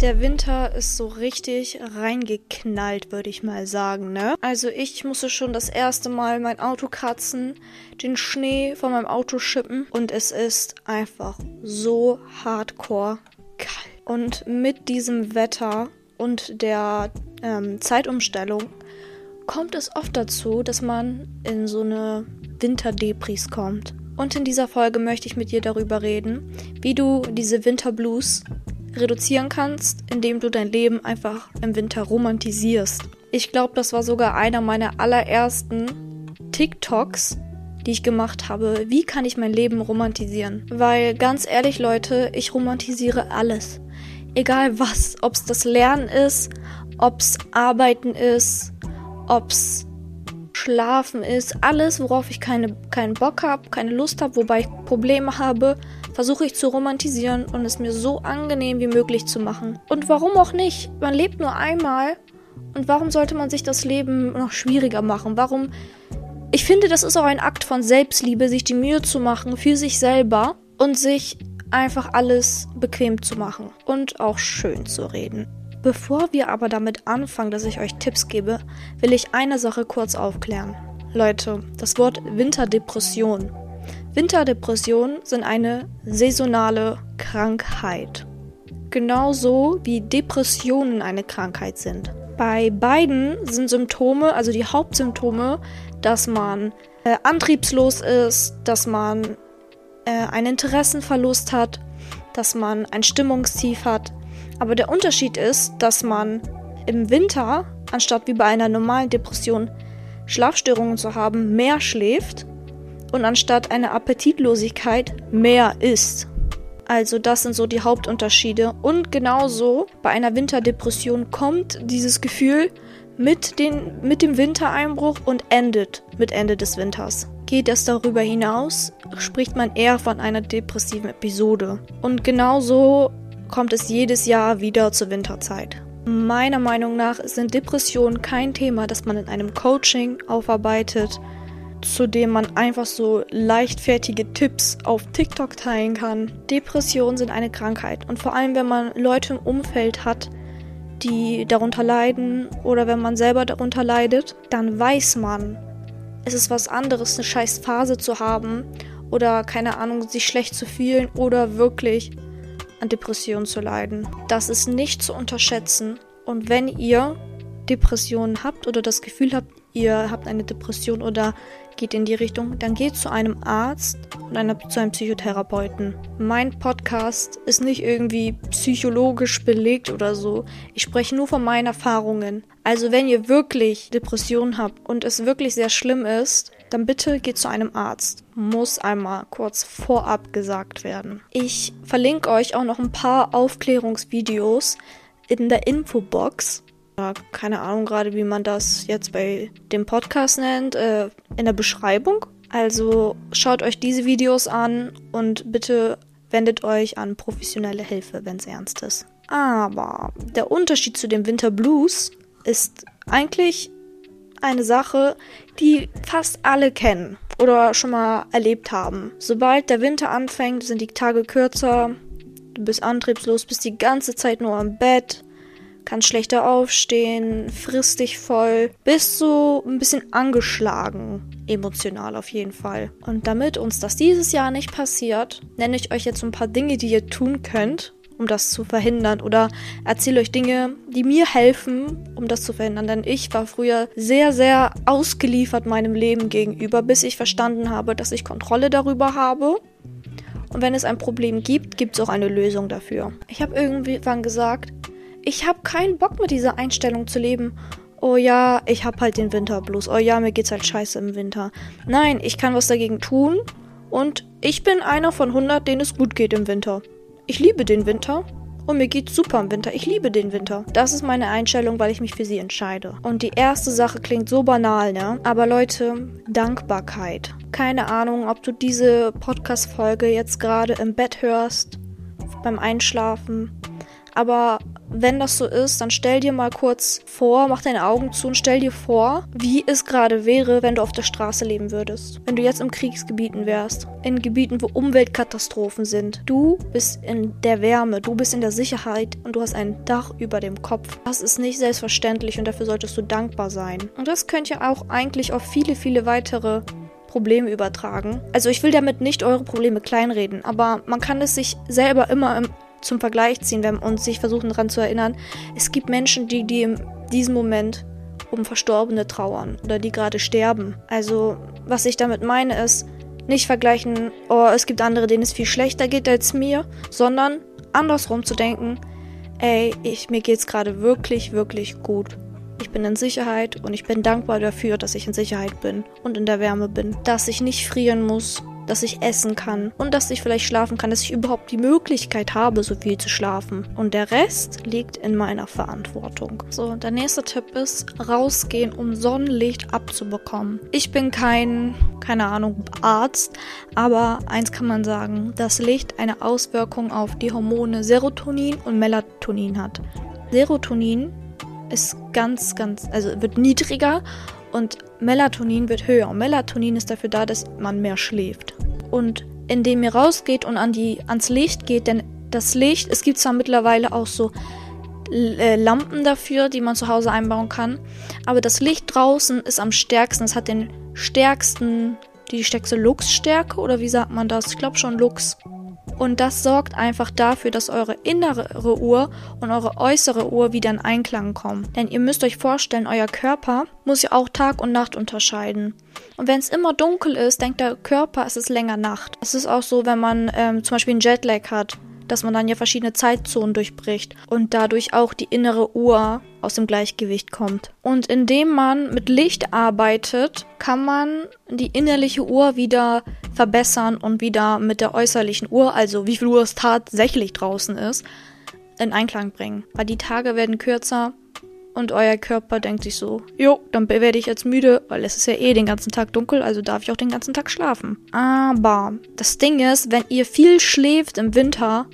Der Winter ist so richtig reingeknallt, würde ich mal sagen, ne? Also ich musste schon das erste Mal mein Auto kratzen, den Schnee von meinem Auto schippen und es ist einfach so hardcore kalt. Und mit diesem Wetter und der ähm, Zeitumstellung kommt es oft dazu, dass man in so eine Winterdepris kommt. Und in dieser Folge möchte ich mit dir darüber reden, wie du diese Winterblues reduzieren kannst, indem du dein Leben einfach im Winter romantisierst. Ich glaube, das war sogar einer meiner allerersten TikToks, die ich gemacht habe. Wie kann ich mein Leben romantisieren? Weil ganz ehrlich, Leute, ich romantisiere alles. Egal was, ob es das Lernen ist, ob es Arbeiten ist, ob es Schlafen ist, alles, worauf ich keine, keinen Bock habe, keine Lust habe, wobei ich Probleme habe, versuche ich zu romantisieren und es mir so angenehm wie möglich zu machen. Und warum auch nicht? Man lebt nur einmal und warum sollte man sich das Leben noch schwieriger machen? Warum? Ich finde, das ist auch ein Akt von Selbstliebe, sich die Mühe zu machen für sich selber und sich einfach alles bequem zu machen und auch schön zu reden. Bevor wir aber damit anfangen, dass ich euch Tipps gebe, will ich eine Sache kurz aufklären. Leute, das Wort Winterdepression. Winterdepressionen sind eine saisonale Krankheit. Genauso wie Depressionen eine Krankheit sind. Bei beiden sind Symptome, also die Hauptsymptome, dass man äh, antriebslos ist, dass man äh, einen Interessenverlust hat, dass man ein Stimmungstief hat, aber der Unterschied ist, dass man im Winter, anstatt wie bei einer normalen Depression Schlafstörungen zu haben, mehr schläft und anstatt einer Appetitlosigkeit mehr isst. Also das sind so die Hauptunterschiede. Und genauso bei einer Winterdepression kommt dieses Gefühl mit, den, mit dem Wintereinbruch und endet mit Ende des Winters. Geht es darüber hinaus, spricht man eher von einer depressiven Episode. Und genauso kommt es jedes Jahr wieder zur Winterzeit. Meiner Meinung nach sind Depressionen kein Thema, das man in einem Coaching aufarbeitet, zu dem man einfach so leichtfertige Tipps auf TikTok teilen kann. Depressionen sind eine Krankheit und vor allem, wenn man Leute im Umfeld hat, die darunter leiden oder wenn man selber darunter leidet, dann weiß man, es ist was anderes, eine scheiß Phase zu haben oder keine Ahnung, sich schlecht zu fühlen oder wirklich an Depressionen zu leiden. Das ist nicht zu unterschätzen. Und wenn ihr Depressionen habt oder das Gefühl habt, ihr habt eine Depression oder geht in die Richtung, dann geht zu einem Arzt und einer, zu einem Psychotherapeuten. Mein Podcast ist nicht irgendwie psychologisch belegt oder so. Ich spreche nur von meinen Erfahrungen. Also wenn ihr wirklich Depressionen habt und es wirklich sehr schlimm ist, dann bitte geht zu einem Arzt. Muss einmal kurz vorab gesagt werden. Ich verlinke euch auch noch ein paar Aufklärungsvideos in der Infobox. Keine Ahnung gerade, wie man das jetzt bei dem Podcast nennt, äh, in der Beschreibung. Also schaut euch diese Videos an und bitte wendet euch an professionelle Hilfe, wenn es ernst ist. Aber der Unterschied zu dem Winter Blues ist eigentlich eine Sache, die fast alle kennen oder schon mal erlebt haben. Sobald der Winter anfängt, sind die Tage kürzer, du bist antriebslos, bist die ganze Zeit nur am Bett, kannst schlechter aufstehen, frisst dich voll, bist so ein bisschen angeschlagen, emotional auf jeden Fall. Und damit uns das dieses Jahr nicht passiert, nenne ich euch jetzt ein paar Dinge, die ihr tun könnt, um das zu verhindern oder erzähle euch Dinge, die mir helfen, um das zu verhindern. Denn ich war früher sehr, sehr ausgeliefert meinem Leben gegenüber, bis ich verstanden habe, dass ich Kontrolle darüber habe. Und wenn es ein Problem gibt, gibt es auch eine Lösung dafür. Ich habe irgendwann gesagt, ich habe keinen Bock mit dieser Einstellung zu leben. Oh ja, ich habe halt den Winterblues. Oh ja, mir geht's halt scheiße im Winter. Nein, ich kann was dagegen tun und ich bin einer von 100, denen es gut geht im Winter. Ich liebe den Winter und mir geht's super im Winter. Ich liebe den Winter. Das ist meine Einstellung, weil ich mich für sie entscheide. Und die erste Sache klingt so banal, ne? Aber Leute, Dankbarkeit. Keine Ahnung, ob du diese Podcast-Folge jetzt gerade im Bett hörst, beim Einschlafen. Aber wenn das so ist, dann stell dir mal kurz vor, mach deine Augen zu und stell dir vor, wie es gerade wäre, wenn du auf der Straße leben würdest. Wenn du jetzt im Kriegsgebieten wärst. In Gebieten, wo Umweltkatastrophen sind. Du bist in der Wärme, du bist in der Sicherheit und du hast ein Dach über dem Kopf. Das ist nicht selbstverständlich und dafür solltest du dankbar sein. Und das könnt ihr auch eigentlich auf viele, viele weitere Probleme übertragen. Also ich will damit nicht eure Probleme kleinreden, aber man kann es sich selber immer im, zum Vergleich ziehen wenn, und sich versuchen daran zu erinnern. Es gibt Menschen, die, die in diesem Moment um Verstorbene trauern oder die gerade sterben. Also was ich damit meine ist, nicht vergleichen, oh, es gibt andere, denen es viel schlechter geht als mir, sondern andersrum zu denken, ey, ich, mir geht's gerade wirklich, wirklich gut. Ich bin in Sicherheit und ich bin dankbar dafür, dass ich in Sicherheit bin und in der Wärme bin. Dass ich nicht frieren muss, dass ich essen kann und dass ich vielleicht schlafen kann, dass ich überhaupt die Möglichkeit habe, so viel zu schlafen. Und der Rest liegt in meiner Verantwortung. So, der nächste Tipp ist, rausgehen, um Sonnenlicht abzubekommen. Ich bin kein, keine Ahnung, Arzt, aber eins kann man sagen, dass Licht eine Auswirkung auf die Hormone Serotonin und Melatonin hat. Serotonin ist ganz, ganz, also wird niedriger und Melatonin wird höher. Und Melatonin ist dafür da, dass man mehr schläft. Und indem ihr rausgeht und an die, ans Licht geht, denn das Licht, es gibt zwar mittlerweile auch so äh, Lampen dafür, die man zu Hause einbauen kann, aber das Licht draußen ist am stärksten. Es hat den stärksten, die stärkste Luxstärke oder wie sagt man das? Ich glaube schon Lux. Und das sorgt einfach dafür, dass eure innere Uhr und eure äußere Uhr wieder in Einklang kommen. Denn ihr müsst euch vorstellen, euer Körper muss ja auch Tag und Nacht unterscheiden. Und wenn es immer dunkel ist, denkt der Körper, es ist länger Nacht. Es ist auch so, wenn man ähm, zum Beispiel einen Jetlag hat dass man dann ja verschiedene Zeitzonen durchbricht und dadurch auch die innere Uhr aus dem Gleichgewicht kommt. Und indem man mit Licht arbeitet, kann man die innerliche Uhr wieder verbessern und wieder mit der äußerlichen Uhr, also wie viel Uhr es tatsächlich draußen ist, in Einklang bringen. Weil die Tage werden kürzer und euer Körper denkt sich so, jo, dann werde ich jetzt müde, weil es ist ja eh den ganzen Tag dunkel, also darf ich auch den ganzen Tag schlafen. Aber das Ding ist, wenn ihr viel schläft im Winter,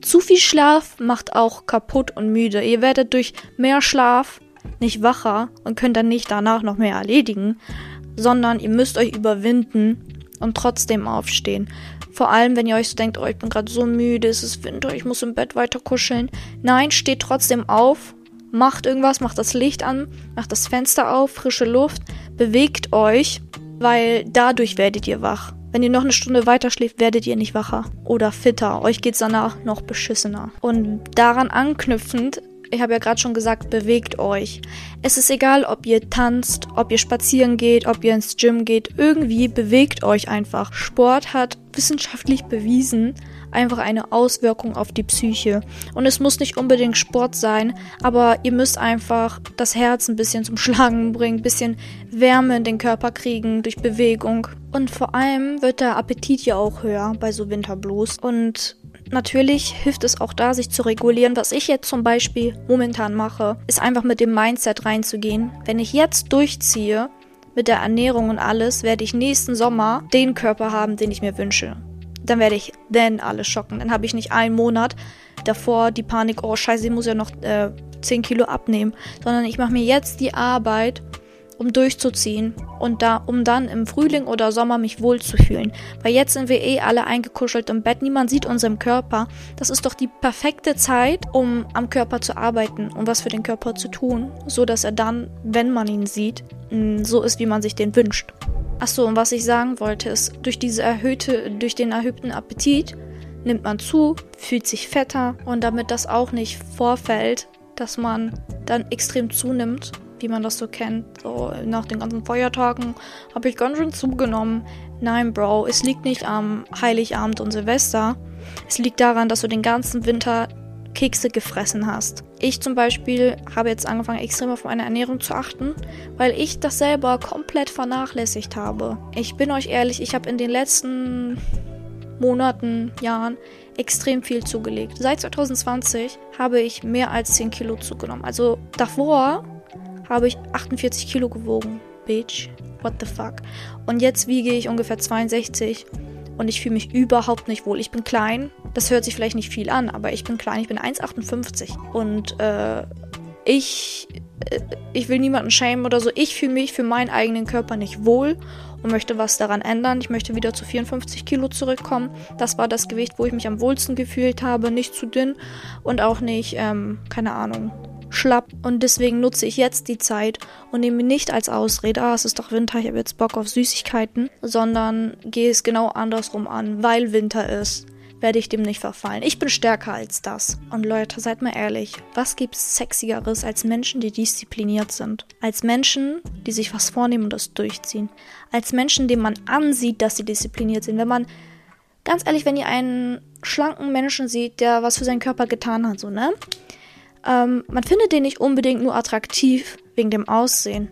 zu viel Schlaf macht auch kaputt und müde. Ihr werdet durch mehr Schlaf nicht wacher und könnt dann nicht danach noch mehr erledigen, sondern ihr müsst euch überwinden und trotzdem aufstehen. Vor allem, wenn ihr euch so denkt, oh, ich bin gerade so müde, es ist Winter, ich muss im Bett weiter kuscheln. Nein, steht trotzdem auf macht irgendwas, macht das Licht an, macht das Fenster auf, frische Luft, bewegt euch, weil dadurch werdet ihr wach. Wenn ihr noch eine Stunde weiter schläft, werdet ihr nicht wacher oder fitter. Euch geht's danach noch beschissener. Und daran anknüpfend, ich habe ja gerade schon gesagt, bewegt euch. Es ist egal, ob ihr tanzt, ob ihr spazieren geht, ob ihr ins Gym geht. Irgendwie bewegt euch einfach. Sport hat wissenschaftlich bewiesen, einfach eine Auswirkung auf die Psyche. Und es muss nicht unbedingt Sport sein, aber ihr müsst einfach das Herz ein bisschen zum Schlagen bringen, ein bisschen Wärme in den Körper kriegen durch Bewegung. Und vor allem wird der Appetit ja auch höher bei so Winterblues. Und Natürlich hilft es auch da, sich zu regulieren. Was ich jetzt zum Beispiel momentan mache, ist einfach mit dem Mindset reinzugehen. Wenn ich jetzt durchziehe mit der Ernährung und alles, werde ich nächsten Sommer den Körper haben, den ich mir wünsche dann werde ich dann alles schocken. Dann habe ich nicht einen Monat davor die Panik, oh scheiße, ich muss ja noch äh, 10 Kilo abnehmen, sondern ich mache mir jetzt die Arbeit, um durchzuziehen und da, um dann im Frühling oder Sommer mich wohlzufühlen. Weil jetzt sind wir eh alle eingekuschelt im Bett, niemand sieht unseren Körper. Das ist doch die perfekte Zeit, um am Körper zu arbeiten und was für den Körper zu tun, so dass er dann, wenn man ihn sieht, so ist, wie man sich den wünscht. Achso, und was ich sagen wollte, ist, durch diese erhöhte, durch den erhöhten Appetit nimmt man zu, fühlt sich fetter und damit das auch nicht vorfällt, dass man dann extrem zunimmt, wie man das so kennt. So nach den ganzen Feiertagen habe ich ganz schön zugenommen. Nein, Bro, es liegt nicht am Heiligabend und Silvester. Es liegt daran, dass du den ganzen Winter Kekse gefressen hast. Ich zum Beispiel habe jetzt angefangen, extrem auf meine Ernährung zu achten, weil ich das selber komplett vernachlässigt habe. Ich bin euch ehrlich, ich habe in den letzten Monaten, Jahren extrem viel zugelegt. Seit 2020 habe ich mehr als 10 Kilo zugenommen. Also davor habe ich 48 Kilo gewogen. Bitch, what the fuck. Und jetzt wiege ich ungefähr 62 und ich fühle mich überhaupt nicht wohl. Ich bin klein, das hört sich vielleicht nicht viel an, aber ich bin klein, ich bin 1,58 und äh, ich, äh, ich will niemanden schämen oder so. Ich fühle mich für meinen eigenen Körper nicht wohl und möchte was daran ändern. Ich möchte wieder zu 54 Kilo zurückkommen. Das war das Gewicht, wo ich mich am wohlsten gefühlt habe. Nicht zu dünn und auch nicht, ähm, keine Ahnung, schlapp. Und deswegen nutze ich jetzt die Zeit und nehme nicht als Ausrede, ah, es ist doch Winter, ich habe jetzt Bock auf Süßigkeiten, sondern gehe es genau andersrum an, weil Winter ist werde ich dem nicht verfallen. Ich bin stärker als das. Und Leute, seid mal ehrlich, was gibt's sexigeres als Menschen, die diszipliniert sind? Als Menschen, die sich was vornehmen und das durchziehen. Als Menschen, denen man ansieht, dass sie diszipliniert sind. Wenn man, ganz ehrlich, wenn ihr einen schlanken Menschen sieht, der was für seinen Körper getan hat, so, ne? Ähm, man findet den nicht unbedingt nur attraktiv wegen dem Aussehen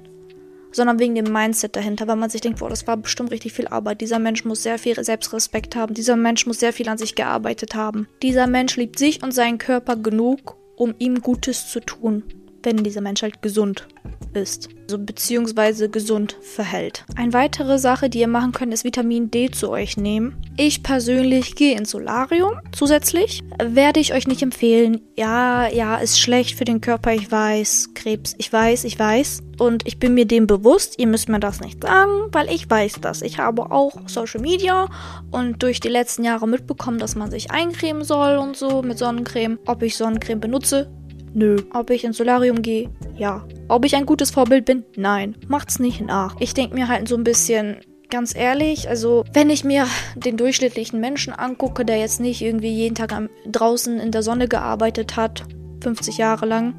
sondern wegen dem Mindset dahinter, weil man sich denkt, boah, das war bestimmt richtig viel Arbeit. Dieser Mensch muss sehr viel Selbstrespekt haben. Dieser Mensch muss sehr viel an sich gearbeitet haben. Dieser Mensch liebt sich und seinen Körper genug, um ihm Gutes zu tun, wenn dieser Mensch halt gesund ist. Also beziehungsweise gesund verhält. Eine weitere Sache, die ihr machen könnt, ist Vitamin D zu euch nehmen. Ich persönlich gehe ins Solarium zusätzlich. Werde ich euch nicht empfehlen. Ja, ja, ist schlecht für den Körper, ich weiß. Krebs, ich weiß, ich weiß. Und ich bin mir dem bewusst, ihr müsst mir das nicht sagen, weil ich weiß das. Ich habe auch Social Media und durch die letzten Jahre mitbekommen, dass man sich eincremen soll und so mit Sonnencreme. Ob ich Sonnencreme benutze, Nö. Ob ich ins Solarium gehe? Ja. Ob ich ein gutes Vorbild bin? Nein. Macht's nicht nach. Ich denke mir halt so ein bisschen, ganz ehrlich, also wenn ich mir den durchschnittlichen Menschen angucke, der jetzt nicht irgendwie jeden Tag am, draußen in der Sonne gearbeitet hat, 50 Jahre lang,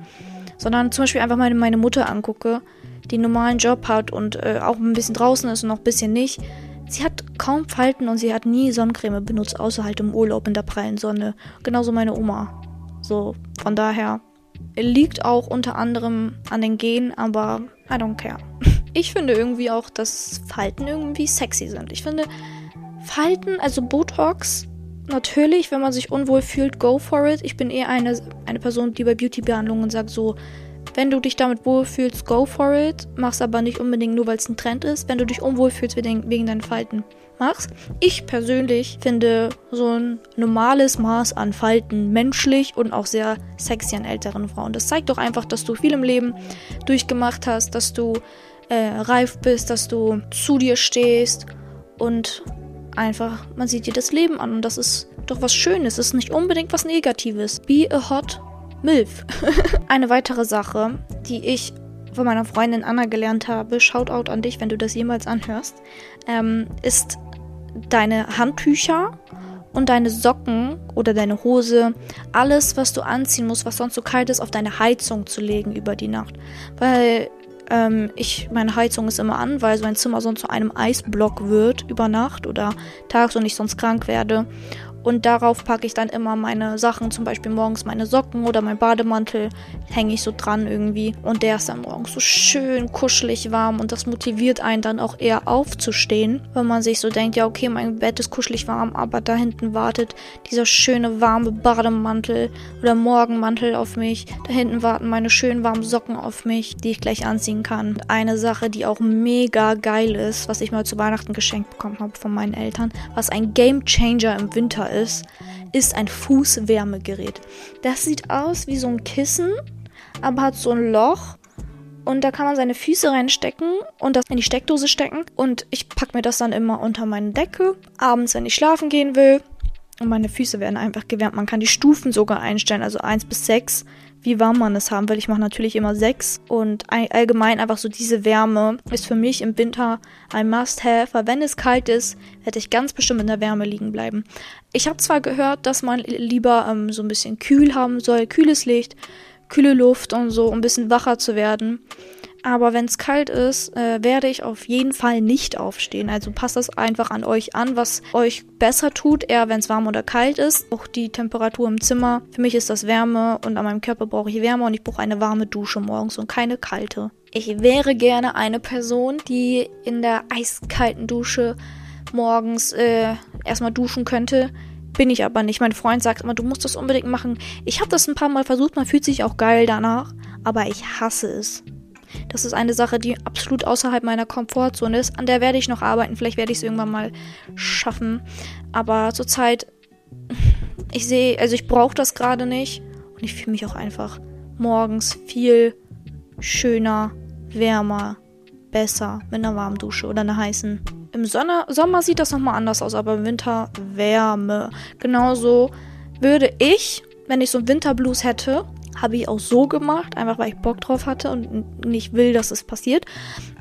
sondern zum Beispiel einfach mal meine Mutter angucke, die einen normalen Job hat und äh, auch ein bisschen draußen ist und noch ein bisschen nicht. Sie hat kaum Falten und sie hat nie Sonnencreme benutzt, außer halt im Urlaub in der prallen Sonne. Genauso meine Oma. So, von daher, Liegt auch unter anderem an den Genen, aber I don't care. Ich finde irgendwie auch, dass Falten irgendwie sexy sind. Ich finde Falten, also Botox, natürlich, wenn man sich unwohl fühlt, go for it. Ich bin eher eine, eine Person, die bei Beauty-Behandlungen sagt so, wenn du dich damit wohlfühlst, go for it. Mach's aber nicht unbedingt nur, weil es ein Trend ist. Wenn du dich unwohl fühlst wegen, deinen Falten, mach's. Ich persönlich finde so ein normales Maß an Falten menschlich und auch sehr sexy an älteren Frauen. Das zeigt doch einfach, dass du viel im Leben durchgemacht hast, dass du äh, reif bist, dass du zu dir stehst und einfach, man sieht dir das Leben an und das ist doch was Schönes, das ist nicht unbedingt was Negatives. Be a hot MILF. Eine weitere Sache, die ich von meiner Freundin Anna gelernt habe, Shoutout an dich, wenn du das jemals anhörst, ähm, ist deine Handtücher und deine Socken oder deine Hose, alles, was du anziehen musst, was sonst so kalt ist, auf deine Heizung zu legen über die Nacht. Weil ähm, ich, meine Heizung ist immer an, weil so ein Zimmer sonst zu einem Eisblock wird über Nacht oder tags und ich sonst krank werde. Und darauf packe ich dann immer meine Sachen, zum Beispiel morgens meine Socken oder mein Bademantel, hänge ich so dran irgendwie. Und der ist dann morgens so schön kuschelig warm und das motiviert einen dann auch eher aufzustehen, wenn man sich so denkt, ja okay, mein Bett ist kuschelig warm, aber da hinten wartet dieser schöne warme Bademantel oder Morgenmantel auf mich. Da hinten warten meine schönen warmen Socken auf mich, die ich gleich anziehen kann. Eine Sache, die auch mega geil ist, was ich mal zu Weihnachten geschenkt bekommen habe von meinen Eltern, was ein Game Changer im Winter ist ist, ist ein Fußwärmegerät. Das sieht aus wie so ein Kissen, aber hat so ein Loch und da kann man seine Füße reinstecken und das in die Steckdose stecken. Und ich packe mir das dann immer unter meine Decke, abends, wenn ich schlafen gehen will. Und meine Füße werden einfach gewärmt. Man kann die Stufen sogar einstellen, also 1 bis 6 wie warm man es haben will. Ich mache natürlich immer sechs und allgemein einfach so diese Wärme ist für mich im Winter ein Must-Have, weil wenn es kalt ist, werde ich ganz bestimmt in der Wärme liegen bleiben. Ich habe zwar gehört, dass man lieber ähm, so ein bisschen kühl haben soll, kühles Licht, kühle Luft und so, um ein bisschen wacher zu werden. Aber wenn es kalt ist, äh, werde ich auf jeden Fall nicht aufstehen. Also passt das einfach an euch an, was euch besser tut, eher wenn es warm oder kalt ist. Auch die Temperatur im Zimmer. Für mich ist das Wärme und an meinem Körper brauche ich Wärme und ich brauche eine warme Dusche morgens und keine kalte. Ich wäre gerne eine Person, die in der eiskalten Dusche morgens äh, erstmal duschen könnte. Bin ich aber nicht. Mein Freund sagt immer, du musst das unbedingt machen. Ich habe das ein paar Mal versucht, man fühlt sich auch geil danach, aber ich hasse es. Das ist eine Sache, die absolut außerhalb meiner Komfortzone ist. An der werde ich noch arbeiten. Vielleicht werde ich es irgendwann mal schaffen. Aber zurzeit, ich sehe, also ich brauche das gerade nicht. Und ich fühle mich auch einfach morgens viel schöner, wärmer, besser mit einer warmen Dusche oder einer heißen. Im Sonne, Sommer sieht das nochmal anders aus, aber im Winter Wärme. Genauso würde ich, wenn ich so einen Winterblues hätte, habe ich auch so gemacht, einfach weil ich Bock drauf hatte und nicht will, dass es passiert.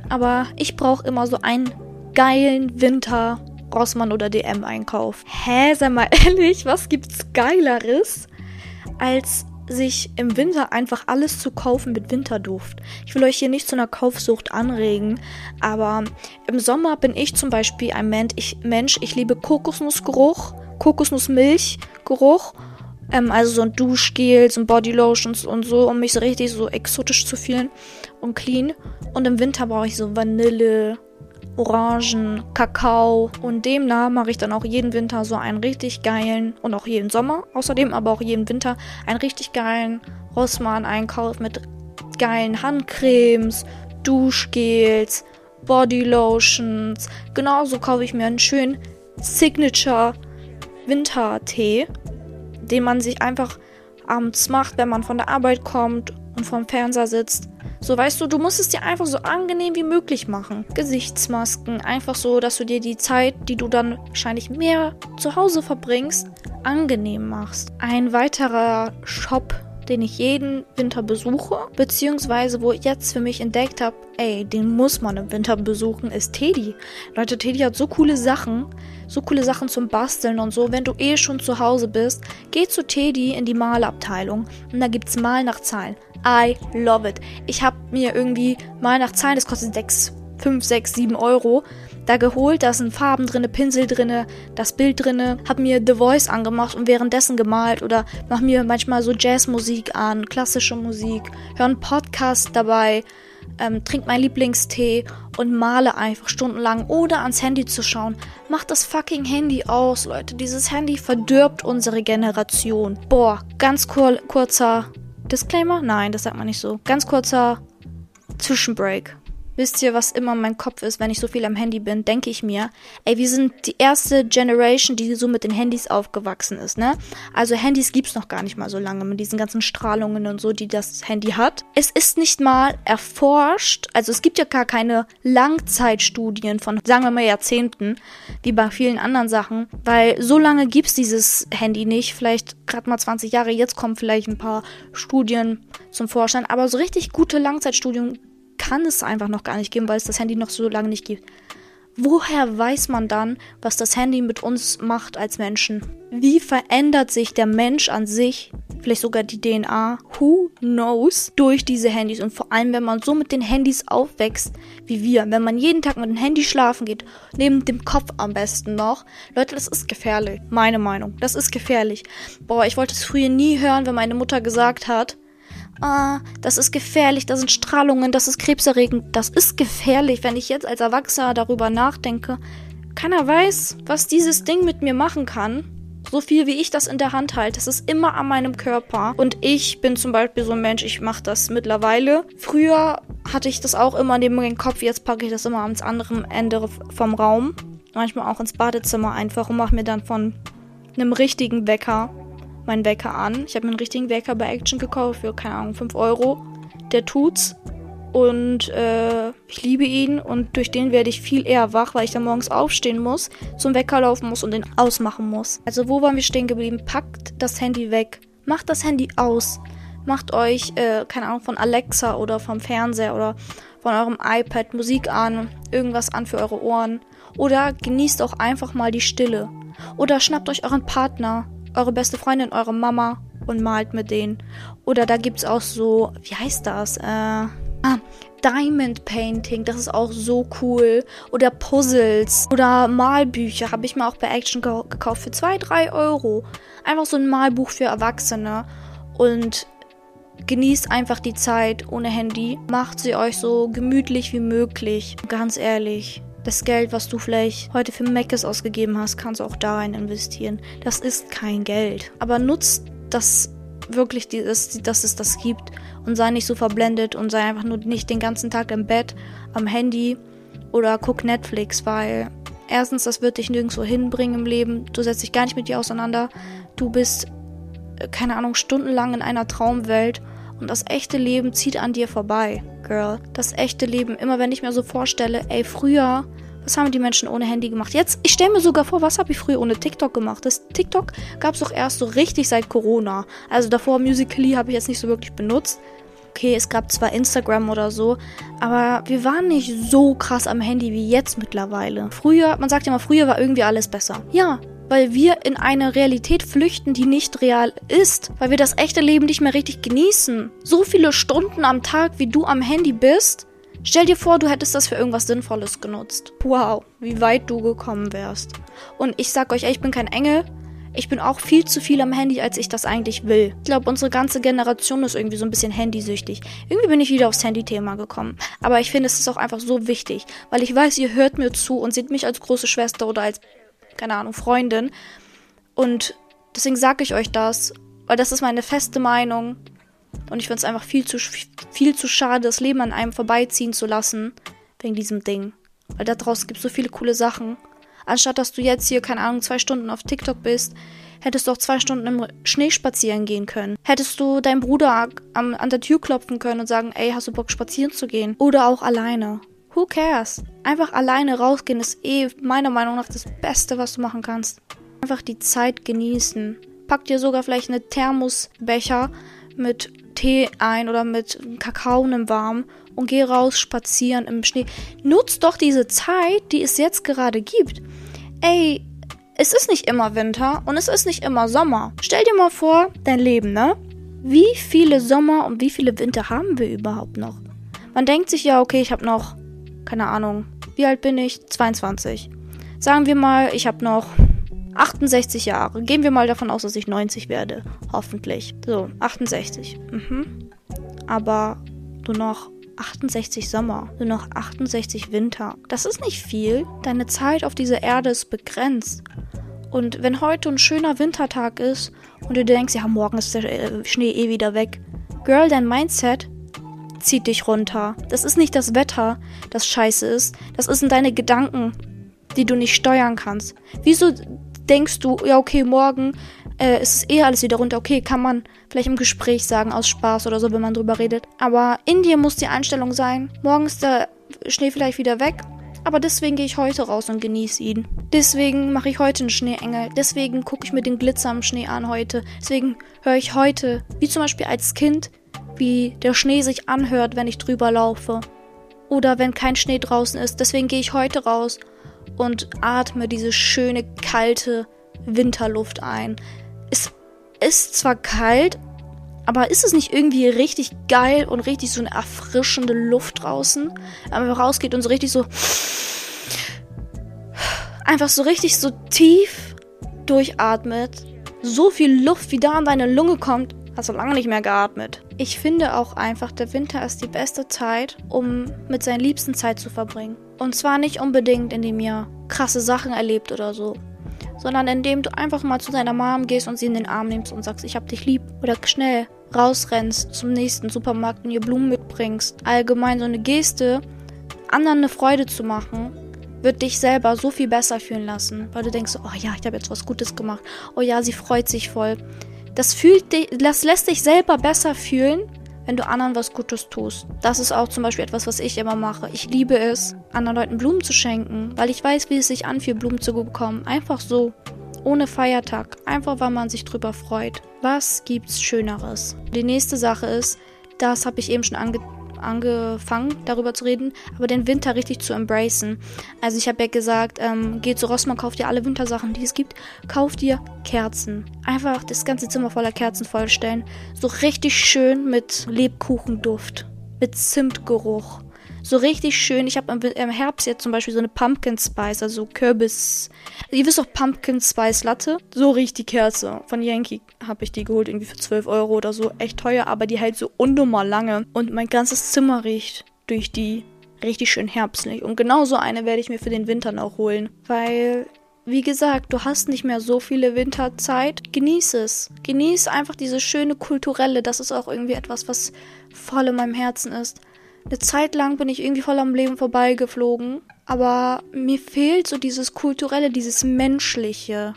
Aber ich brauche immer so einen geilen Winter Rossmann oder DM Einkauf. Hä, sei mal ehrlich, was gibt's geileres als sich im Winter einfach alles zu kaufen mit Winterduft. Ich will euch hier nicht zu einer Kaufsucht anregen, aber im Sommer bin ich zum Beispiel ein Mensch, ich, Mensch, ich liebe Kokosnussgeruch, Kokosnussmilchgeruch, ähm, also so ein Duschgel, so ein Bodylotions und so, um mich so richtig so exotisch zu fühlen und clean. Und im Winter brauche ich so Vanille, Orangen, Kakao und demnach mache ich dann auch jeden Winter so einen richtig geilen und auch jeden Sommer, außerdem aber auch jeden Winter einen richtig geilen Rossmann-Einkauf mit geilen Handcremes, Duschgels, Bodylotions. Genauso kaufe ich mir einen schönen Signature Wintertee, den man sich einfach abends macht, wenn man von der Arbeit kommt und vorm Fernseher sitzt so, weißt du, du musst es dir einfach so angenehm wie möglich machen. Gesichtsmasken, einfach so, dass du dir die Zeit, die du dann wahrscheinlich mehr zu Hause verbringst, angenehm machst. Ein weiterer Shop, den ich jeden Winter besuche, beziehungsweise wo ich jetzt für mich entdeckt habe, ey, den muss man im Winter besuchen, ist Teddy. Leute, Teddy hat so coole Sachen, so coole Sachen zum Basteln und so. Wenn du eh schon zu Hause bist, geh zu Teddy in die Malabteilung und da gibt's Mal nach Zahlen. I love it. Ich habe mir irgendwie mal nach Zahlen, das kostet 6, 5, 6, 7 Euro, da geholt. Da sind Farben drinne, Pinsel drinne, das Bild drinne. Hab mir The Voice angemacht und währenddessen gemalt oder mach mir manchmal so Jazzmusik an, klassische Musik, höre einen Podcast dabei, ähm, trink meinen Lieblingstee und male einfach stundenlang oder ans Handy zu schauen. Macht das fucking Handy aus, Leute. Dieses Handy verdirbt unsere Generation. Boah, ganz kur kurzer Disclaimer? Nein, das sagt man nicht so. Ganz kurzer Zwischenbreak. Wisst ihr, was immer mein Kopf ist, wenn ich so viel am Handy bin, denke ich mir, ey, wir sind die erste Generation, die so mit den Handys aufgewachsen ist, ne? Also Handys gibt's noch gar nicht mal so lange mit diesen ganzen Strahlungen und so, die das Handy hat. Es ist nicht mal erforscht, also es gibt ja gar keine Langzeitstudien von, sagen wir mal, Jahrzehnten, wie bei vielen anderen Sachen, weil so lange gibt's dieses Handy nicht, vielleicht gerade mal 20 Jahre, jetzt kommen vielleicht ein paar Studien zum Vorschein, aber so richtig gute Langzeitstudien kann es einfach noch gar nicht geben, weil es das Handy noch so lange nicht gibt. Woher weiß man dann, was das Handy mit uns macht als Menschen? Wie verändert sich der Mensch an sich, vielleicht sogar die DNA, who knows, durch diese Handys? Und vor allem, wenn man so mit den Handys aufwächst wie wir, wenn man jeden Tag mit dem Handy schlafen geht, neben dem Kopf am besten noch. Leute, das ist gefährlich. Meine Meinung. Das ist gefährlich. Boah, ich wollte es früher nie hören, wenn meine Mutter gesagt hat, ah, das ist gefährlich, das sind Strahlungen, das ist krebserregend. Das ist gefährlich, wenn ich jetzt als Erwachsener darüber nachdenke. Keiner weiß, was dieses Ding mit mir machen kann. So viel wie ich das in der Hand halte. Es ist immer an meinem Körper. Und ich bin zum Beispiel so ein Mensch, ich mache das mittlerweile. Früher hatte ich das auch immer neben dem Kopf, jetzt packe ich das immer ans andere Ende vom Raum. Manchmal auch ins Badezimmer einfach und mache mir dann von einem richtigen Wecker meinen Wecker an. Ich habe mir einen richtigen Wecker bei Action gekauft für, keine Ahnung, 5 Euro. Der tut's. Und äh, ich liebe ihn und durch den werde ich viel eher wach, weil ich dann morgens aufstehen muss, zum Wecker laufen muss und den ausmachen muss. Also wo waren wir stehen geblieben? Packt das Handy weg. Macht das Handy aus. Macht euch, äh, keine Ahnung, von Alexa oder vom Fernseher oder von eurem iPad Musik an, irgendwas an für eure Ohren. Oder genießt auch einfach mal die Stille. Oder schnappt euch euren Partner eure beste Freundin, eure Mama und malt mit denen. Oder da gibt es auch so, wie heißt das? Äh, ah, Diamond Painting, das ist auch so cool. Oder Puzzles oder Malbücher habe ich mir auch bei Action gekauft für 2, 3 Euro. Einfach so ein Malbuch für Erwachsene. Und genießt einfach die Zeit ohne Handy. Macht sie euch so gemütlich wie möglich. Ganz ehrlich, das Geld, was du vielleicht heute für Meckes ausgegeben hast, kannst du auch darin investieren. Das ist kein Geld. Aber nutzt das wirklich, dieses, dass es das gibt. Und sei nicht so verblendet und sei einfach nur nicht den ganzen Tag im Bett, am Handy oder guck Netflix, weil erstens, das wird dich nirgendwo hinbringen im Leben. Du setzt dich gar nicht mit dir auseinander. Du bist, äh, keine Ahnung, stundenlang in einer Traumwelt und das echte Leben zieht an dir vorbei, Girl. Das echte Leben, immer wenn ich mir so vorstelle, ey, früher was haben die Menschen ohne Handy gemacht? Jetzt, ich stelle mir sogar vor, was habe ich früher ohne TikTok gemacht? Das TikTok gab es doch erst so richtig seit Corona. Also davor Musically habe ich jetzt nicht so wirklich benutzt. Okay, es gab zwar Instagram oder so, aber wir waren nicht so krass am Handy wie jetzt mittlerweile. Früher, man sagt ja immer, früher war irgendwie alles besser. Ja, weil wir in eine Realität flüchten, die nicht real ist, weil wir das echte Leben nicht mehr richtig genießen. So viele Stunden am Tag, wie du am Handy bist, Stell dir vor, du hättest das für irgendwas Sinnvolles genutzt. Wow, wie weit du gekommen wärst. Und ich sag euch, ey, ich bin kein Engel. Ich bin auch viel zu viel am Handy, als ich das eigentlich will. Ich glaube, unsere ganze Generation ist irgendwie so ein bisschen handysüchtig. Irgendwie bin ich wieder aufs Handy-Thema gekommen. Aber ich finde, es ist auch einfach so wichtig, weil ich weiß, ihr hört mir zu und seht mich als große Schwester oder als, keine Ahnung, Freundin. Und deswegen sage ich euch das, weil das ist meine feste Meinung. Und ich finde es einfach viel zu, viel zu schade, das Leben an einem vorbeiziehen zu lassen, wegen diesem Ding. Weil da draußen gibt es so viele coole Sachen. Anstatt dass du jetzt hier, keine Ahnung, zwei Stunden auf TikTok bist, hättest du auch zwei Stunden im Schnee spazieren gehen können. Hättest du deinen Bruder am, an der Tür klopfen können und sagen, ey, hast du Bock spazieren zu gehen? Oder auch alleine. Who cares? Einfach alleine rausgehen ist eh meiner Meinung nach das Beste, was du machen kannst. Einfach die Zeit genießen. Pack dir sogar vielleicht eine Thermosbecher mit Tee ein oder mit Kakao einem warm und geh raus spazieren im Schnee. Nutz doch diese Zeit, die es jetzt gerade gibt. Ey, es ist nicht immer Winter und es ist nicht immer Sommer. Stell dir mal vor, dein Leben, ne? Wie viele Sommer und wie viele Winter haben wir überhaupt noch? Man denkt sich ja, okay, ich habe noch, keine Ahnung, wie alt bin ich? 22. Sagen wir mal, ich habe noch 68 Jahre. Gehen wir mal davon aus, dass ich 90 werde. Hoffentlich. So, 68. Mhm. Aber nur noch 68 Sommer, nur noch 68 Winter. Das ist nicht viel. Deine Zeit auf dieser Erde ist begrenzt. Und wenn heute ein schöner Wintertag ist und du denkst, ja, morgen ist der äh, Schnee eh wieder weg. Girl, dein Mindset zieht dich runter. Das ist nicht das Wetter, das scheiße ist. Das sind deine Gedanken, die du nicht steuern kannst. Wieso denkst du, ja, okay, morgen äh, ist es eh alles wieder runter. Okay, kann man vielleicht im Gespräch sagen, aus Spaß oder so, wenn man drüber redet. Aber in dir muss die Einstellung sein, morgen ist der Schnee vielleicht wieder weg. Aber deswegen gehe ich heute raus und genieße ihn. Deswegen mache ich heute einen Schneeengel. Deswegen gucke ich mir den Glitzer am Schnee an heute. Deswegen höre ich heute, wie zum Beispiel als Kind, wie der Schnee sich anhört, wenn ich drüber laufe. Oder wenn kein Schnee draußen ist. Deswegen gehe ich heute raus und atme diese schöne kalte Winterluft ein. Es ist zwar kalt, aber ist es nicht irgendwie richtig geil und richtig so eine erfrischende Luft draußen? Wenn man rausgeht und so richtig so. Einfach so richtig so tief durchatmet. So viel Luft, wie da an deine Lunge kommt, hast du lange nicht mehr geatmet. Ich finde auch einfach, der Winter ist die beste Zeit, um mit seinen Liebsten Zeit zu verbringen. Und zwar nicht unbedingt, indem ihr krasse Sachen erlebt oder so, sondern indem du einfach mal zu deiner Mom gehst und sie in den Arm nimmst und sagst, ich hab dich lieb. Oder schnell rausrennst zum nächsten Supermarkt und ihr Blumen mitbringst. Allgemein so eine Geste, anderen eine Freude zu machen, wird dich selber so viel besser fühlen lassen, weil du denkst, oh ja, ich habe jetzt was Gutes gemacht. Oh ja, sie freut sich voll. Das fühlt dich, das lässt dich selber besser fühlen, wenn du anderen was Gutes tust. Das ist auch zum Beispiel etwas, was ich immer mache. Ich liebe es, anderen Leuten Blumen zu schenken, weil ich weiß, wie es sich anfühlt, Blumen zu bekommen. Einfach so. Ohne Feiertag. Einfach, weil man sich drüber freut. Was gibt's Schöneres? Die nächste Sache ist, das habe ich eben schon ange angefangen, darüber zu reden, aber den Winter richtig zu embracen. Also ich habe ja gesagt, ähm, geh zu Rossmann, kauf dir alle Wintersachen, die es gibt. Kauf dir Kerzen. Einfach das ganze Zimmer voller Kerzen vollstellen. So richtig schön mit Lebkuchenduft, mit Zimtgeruch. So richtig schön. Ich habe im Herbst jetzt zum Beispiel so eine Pumpkin Spice, also Kürbis. Ihr wisst doch Pumpkin Spice Latte. So riecht die Kerze. Von Yankee habe ich die geholt, irgendwie für 12 Euro oder so. Echt teuer, aber die hält so unnormal lange. Und mein ganzes Zimmer riecht durch die richtig schön herbstlich. Und genau so eine werde ich mir für den Winter noch holen. Weil wie gesagt, du hast nicht mehr so viele Winterzeit. Genieß es. Genieß einfach diese schöne kulturelle. Das ist auch irgendwie etwas, was voll in meinem Herzen ist. Eine Zeit lang bin ich irgendwie voll am Leben vorbeigeflogen. Aber mir fehlt so dieses kulturelle, dieses menschliche.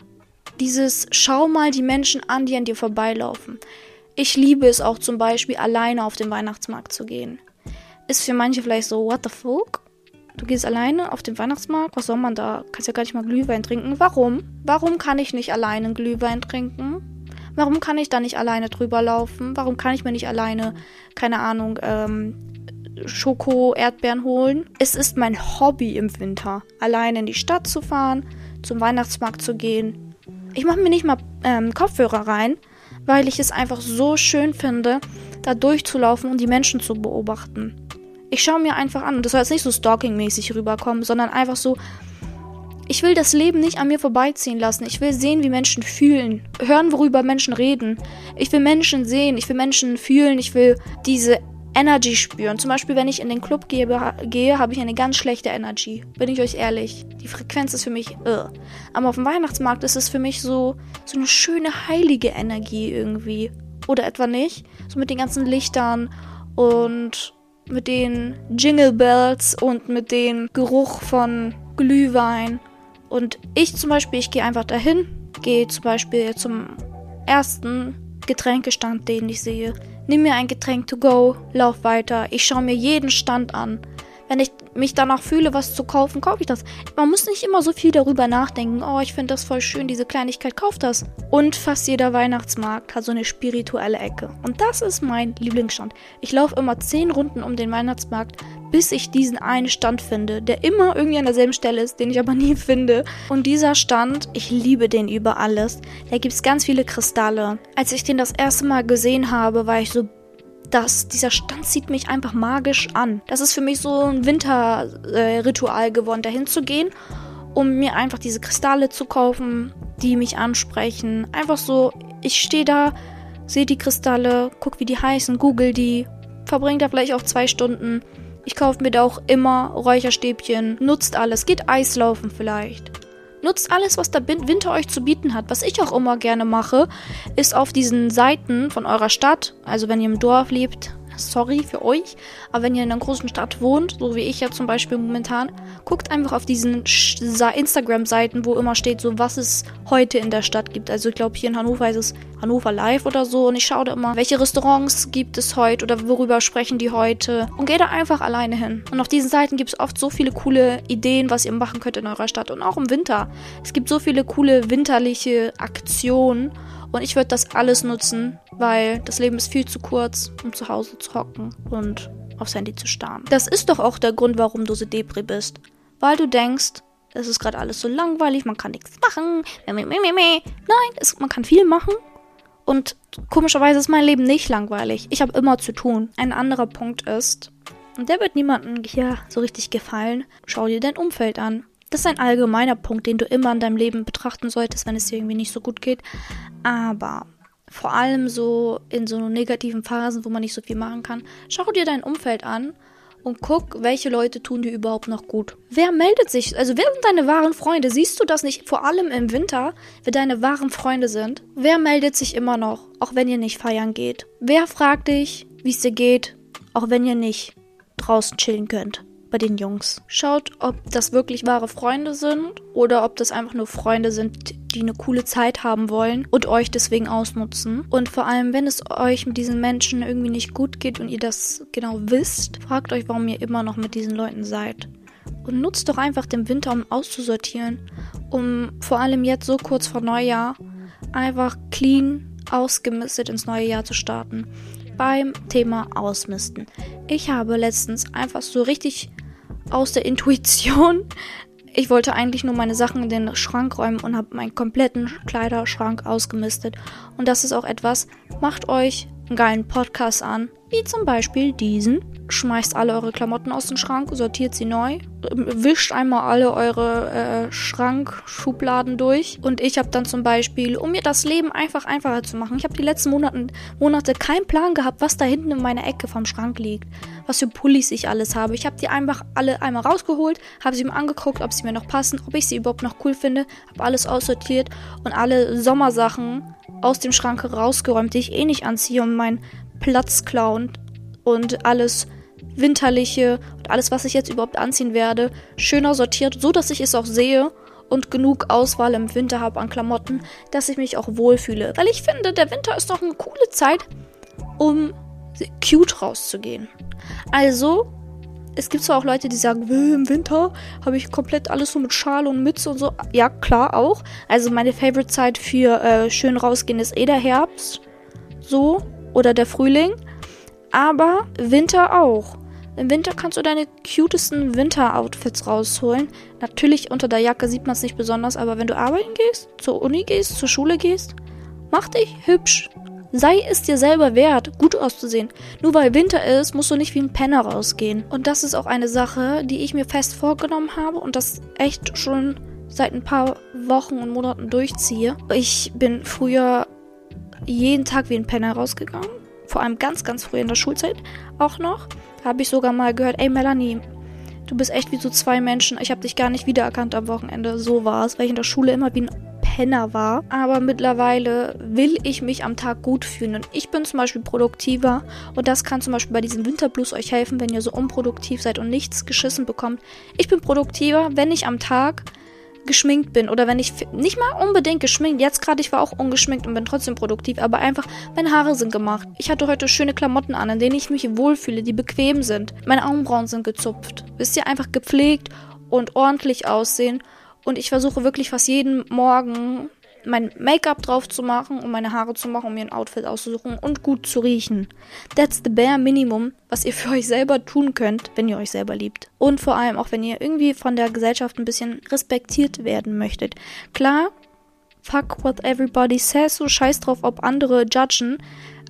Dieses schau mal die Menschen an, die an dir vorbeilaufen. Ich liebe es auch zum Beispiel, alleine auf den Weihnachtsmarkt zu gehen. Ist für manche vielleicht so, what the fuck? Du gehst alleine auf den Weihnachtsmarkt, was soll man da? Kannst ja gar nicht mal Glühwein trinken. Warum? Warum kann ich nicht alleine Glühwein trinken? Warum kann ich da nicht alleine drüber laufen? Warum kann ich mir nicht alleine, keine Ahnung, ähm, Schoko-Erdbeeren holen? Es ist mein Hobby im Winter, alleine in die Stadt zu fahren, zum Weihnachtsmarkt zu gehen. Ich mache mir nicht mal ähm, Kopfhörer rein, weil ich es einfach so schön finde, da durchzulaufen und die Menschen zu beobachten. Ich schaue mir einfach an. Und das soll jetzt nicht so stalking-mäßig rüberkommen, sondern einfach so. Ich will das Leben nicht an mir vorbeiziehen lassen. Ich will sehen, wie Menschen fühlen. Hören, worüber Menschen reden. Ich will Menschen sehen. Ich will Menschen fühlen. Ich will diese Energy spüren. Zum Beispiel, wenn ich in den Club gehe, gehe habe ich eine ganz schlechte Energy. Bin ich euch ehrlich. Die Frequenz ist für mich. Uh. Aber auf dem Weihnachtsmarkt ist es für mich so, so eine schöne, heilige Energie irgendwie. Oder etwa nicht? So mit den ganzen Lichtern und mit den Jingle Bells und mit dem Geruch von Glühwein. Und ich zum Beispiel, ich gehe einfach dahin, gehe zum Beispiel zum ersten Getränkestand, den ich sehe, nimm mir ein Getränk to go, lauf weiter, ich schaue mir jeden Stand an. Wenn ich mich danach fühle, was zu kaufen, kaufe ich das. Man muss nicht immer so viel darüber nachdenken. Oh, ich finde das voll schön, diese Kleinigkeit, kauf das. Und fast jeder Weihnachtsmarkt hat so eine spirituelle Ecke. Und das ist mein Lieblingsstand. Ich laufe immer zehn Runden um den Weihnachtsmarkt, bis ich diesen einen Stand finde, der immer irgendwie an derselben Stelle ist, den ich aber nie finde. Und dieser Stand, ich liebe den über alles. Da gibt es ganz viele Kristalle. Als ich den das erste Mal gesehen habe, war ich so, das, dieser Stand zieht mich einfach magisch an. Das ist für mich so ein Winterritual äh, geworden, dahin zu gehen, um mir einfach diese Kristalle zu kaufen, die mich ansprechen. Einfach so, ich stehe da, sehe die Kristalle, guck wie die heißen, google die, verbringe da vielleicht auch zwei Stunden. Ich kaufe mir da auch immer Räucherstäbchen, nutzt alles, geht Eislaufen vielleicht. Nutzt alles, was der Winter euch zu bieten hat. Was ich auch immer gerne mache, ist auf diesen Seiten von eurer Stadt, also wenn ihr im Dorf lebt, sorry für euch, aber wenn ihr in einer großen Stadt wohnt, so wie ich ja zum Beispiel momentan, guckt einfach auf diesen Instagram-Seiten, wo immer steht, so was es heute in der Stadt gibt. Also ich glaube, hier in Hannover ist es Hannover Live oder so und ich schaue da immer, welche Restaurants gibt es heute oder worüber sprechen die heute und gehe da einfach alleine hin. Und auf diesen Seiten gibt es oft so viele coole Ideen, was ihr machen könnt in eurer Stadt und auch im Winter. Es gibt so viele coole winterliche Aktionen und ich würde das alles nutzen, weil das Leben ist viel zu kurz, um zu Hause zu hocken und aufs Handy zu starren. Das ist doch auch der Grund, warum du so Depri bist. Weil du denkst, es ist gerade alles so langweilig, man kann nichts machen. Nein, es, man kann viel machen. Und komischerweise ist mein Leben nicht langweilig. Ich habe immer zu tun. Ein anderer Punkt ist, und der wird niemandem hier so richtig gefallen, schau dir dein Umfeld an. Das ist ein allgemeiner Punkt, den du immer in deinem Leben betrachten solltest, wenn es dir irgendwie nicht so gut geht. Aber vor allem so in so negativen Phasen, wo man nicht so viel machen kann, schau dir dein Umfeld an und guck, welche Leute tun dir überhaupt noch gut. Wer meldet sich? Also wer sind deine wahren Freunde? Siehst du das nicht? Vor allem im Winter, wer deine wahren Freunde sind. Wer meldet sich immer noch, auch wenn ihr nicht feiern geht? Wer fragt dich, wie es dir geht, auch wenn ihr nicht draußen chillen könnt? Bei den Jungs. Schaut, ob das wirklich wahre Freunde sind oder ob das einfach nur Freunde sind, die eine coole Zeit haben wollen und euch deswegen ausnutzen. Und vor allem, wenn es euch mit diesen Menschen irgendwie nicht gut geht und ihr das genau wisst, fragt euch, warum ihr immer noch mit diesen Leuten seid. Und nutzt doch einfach den Winter, um auszusortieren, um vor allem jetzt so kurz vor Neujahr einfach clean ausgemistet ins neue Jahr zu starten beim Thema Ausmisten. Ich habe letztens einfach so richtig aus der Intuition. Ich wollte eigentlich nur meine Sachen in den Schrank räumen und habe meinen kompletten Kleiderschrank ausgemistet. Und das ist auch etwas, macht euch geilen Podcast an wie zum Beispiel diesen. Schmeißt alle eure Klamotten aus dem Schrank, sortiert sie neu, wischt einmal alle eure äh, Schrankschubladen durch. Und ich habe dann zum Beispiel, um mir das Leben einfach einfacher zu machen, ich habe die letzten Monaten, Monate keinen Plan gehabt, was da hinten in meiner Ecke vom Schrank liegt, was für Pullis ich alles habe. Ich habe die einfach alle einmal rausgeholt, habe sie mir angeguckt, ob sie mir noch passen, ob ich sie überhaupt noch cool finde, habe alles aussortiert und alle Sommersachen aus dem Schrank rausgeräumt, die ich eh nicht anziehe und meinen Platz klauen und alles Winterliche und alles, was ich jetzt überhaupt anziehen werde, schöner sortiert, so dass ich es auch sehe und genug Auswahl im Winter habe an Klamotten, dass ich mich auch wohlfühle. Weil ich finde, der Winter ist doch eine coole Zeit, um cute rauszugehen. Also, es gibt zwar auch Leute, die sagen, im Winter habe ich komplett alles so mit Schal und Mütze und so. Ja, klar auch. Also meine Favorite-Zeit für äh, schön rausgehen ist eh der Herbst. So. Oder der Frühling. Aber Winter auch. Im Winter kannst du deine cutesten Winter-Outfits rausholen. Natürlich unter der Jacke sieht man es nicht besonders, aber wenn du arbeiten gehst, zur Uni gehst, zur Schule gehst, mach dich hübsch. Sei es dir selber wert, gut auszusehen. Nur weil Winter ist, musst du nicht wie ein Penner rausgehen. Und das ist auch eine Sache, die ich mir fest vorgenommen habe und das echt schon seit ein paar Wochen und Monaten durchziehe. Ich bin früher jeden Tag wie ein Penner rausgegangen. Vor allem ganz, ganz früh in der Schulzeit auch noch. Da habe ich sogar mal gehört, ey Melanie, du bist echt wie so zwei Menschen. Ich habe dich gar nicht wiedererkannt am Wochenende. So war es, weil ich in der Schule immer wie ein Penner war. Aber mittlerweile will ich mich am Tag gut fühlen. Und ich bin zum Beispiel produktiver. Und das kann zum Beispiel bei diesem Winterblues euch helfen, wenn ihr so unproduktiv seid und nichts geschissen bekommt. Ich bin produktiver, wenn ich am Tag geschminkt bin oder wenn ich nicht mal unbedingt geschminkt, jetzt gerade ich war auch ungeschminkt und bin trotzdem produktiv, aber einfach meine Haare sind gemacht. Ich hatte heute schöne Klamotten an, in denen ich mich wohlfühle, die bequem sind. Meine Augenbrauen sind gezupft. Wisst ihr, einfach gepflegt und ordentlich aussehen und ich versuche wirklich fast jeden Morgen mein Make-up drauf zu machen, um meine Haare zu machen, um mir ein Outfit auszusuchen und gut zu riechen. That's the bare minimum, was ihr für euch selber tun könnt, wenn ihr euch selber liebt. Und vor allem auch, wenn ihr irgendwie von der Gesellschaft ein bisschen respektiert werden möchtet. Klar, fuck what everybody says, so scheiß drauf, ob andere judgen,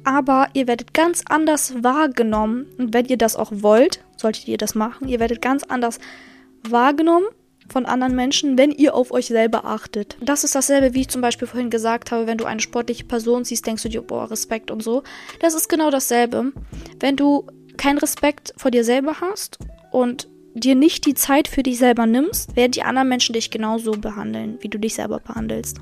aber ihr werdet ganz anders wahrgenommen und wenn ihr das auch wollt, solltet ihr das machen, ihr werdet ganz anders wahrgenommen von anderen Menschen, wenn ihr auf euch selber achtet. Das ist dasselbe, wie ich zum Beispiel vorhin gesagt habe, wenn du eine sportliche Person siehst, denkst du dir, boah, Respekt und so. Das ist genau dasselbe. Wenn du keinen Respekt vor dir selber hast und dir nicht die Zeit für dich selber nimmst, werden die anderen Menschen dich genauso behandeln, wie du dich selber behandelst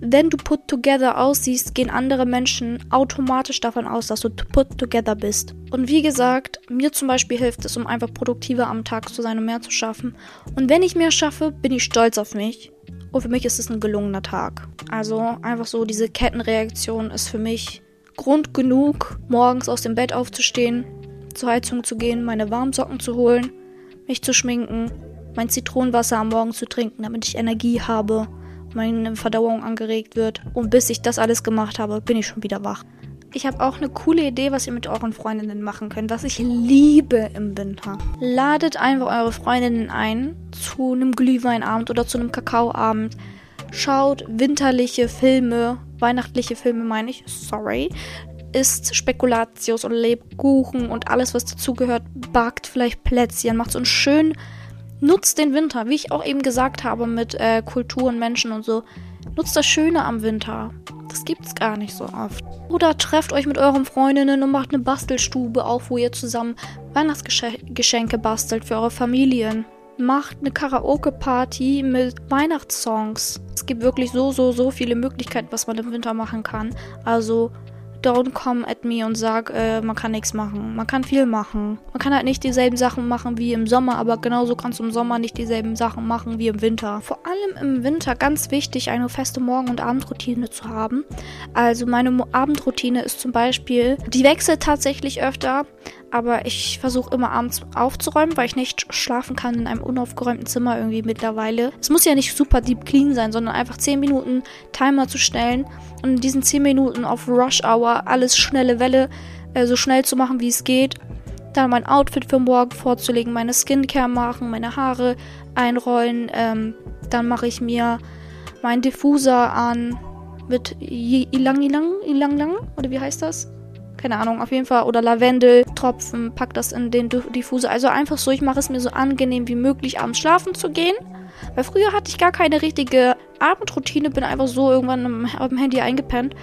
wenn du put together aussiehst, gehen andere Menschen automatisch davon aus, dass du put together bist. Und wie gesagt, mir zum Beispiel hilft es, um einfach produktiver am Tag zu sein und mehr zu schaffen. Und wenn ich mehr schaffe, bin ich stolz auf mich. Und für mich ist es ein gelungener Tag. Also einfach so, diese Kettenreaktion ist für mich Grund genug, morgens aus dem Bett aufzustehen, zur Heizung zu gehen, meine warmen Socken zu holen, mich zu schminken, mein Zitronenwasser am Morgen zu trinken, damit ich Energie habe meine Verdauung angeregt wird. Und bis ich das alles gemacht habe, bin ich schon wieder wach. Ich habe auch eine coole Idee, was ihr mit euren Freundinnen machen könnt, was ich liebe im Winter. Ladet einfach eure Freundinnen ein zu einem Glühweinabend oder zu einem Kakaoabend. Schaut winterliche Filme, weihnachtliche Filme meine ich, sorry. Isst Spekulatius und Lebkuchen und alles, was dazugehört. Backt vielleicht Plätzchen, macht so einen schönen Nutzt den Winter, wie ich auch eben gesagt habe mit äh, Kultur und Menschen und so. Nutzt das Schöne am Winter. Das gibt's gar nicht so oft. Oder trefft euch mit euren Freundinnen und macht eine Bastelstube auf, wo ihr zusammen Weihnachtsgeschenke bastelt für eure Familien. Macht eine Karaoke-Party mit Weihnachtssongs. Es gibt wirklich so, so, so viele Möglichkeiten, was man im Winter machen kann. Also don't come at me und sag, äh, man kann nichts machen. Man kann viel machen. Man kann halt nicht dieselben Sachen machen wie im Sommer, aber genauso kannst du im Sommer nicht dieselben Sachen machen wie im Winter. Vor allem im Winter ganz wichtig, eine feste Morgen- und Abendroutine zu haben. Also meine Abendroutine ist zum Beispiel, die wechselt tatsächlich öfter, aber ich versuche immer abends aufzuräumen, weil ich nicht schlafen kann in einem unaufgeräumten Zimmer irgendwie mittlerweile. Es muss ja nicht super deep clean sein, sondern einfach 10 Minuten Timer zu stellen und in diesen 10 Minuten auf Rush Hour alles schnelle Welle äh, so schnell zu machen, wie es geht. Dann mein Outfit für morgen vorzulegen, meine Skincare machen, meine Haare einrollen. Ähm, dann mache ich mir meinen Diffuser an mit Ilang Ilang Ilang Lang oder wie heißt das? Keine Ahnung, auf jeden Fall. Oder Lavendeltropfen, pack das in den Diffuser. Also einfach so, ich mache es mir so angenehm wie möglich, abends schlafen zu gehen. Weil früher hatte ich gar keine richtige Abendroutine, bin einfach so irgendwann am Handy eingepennt.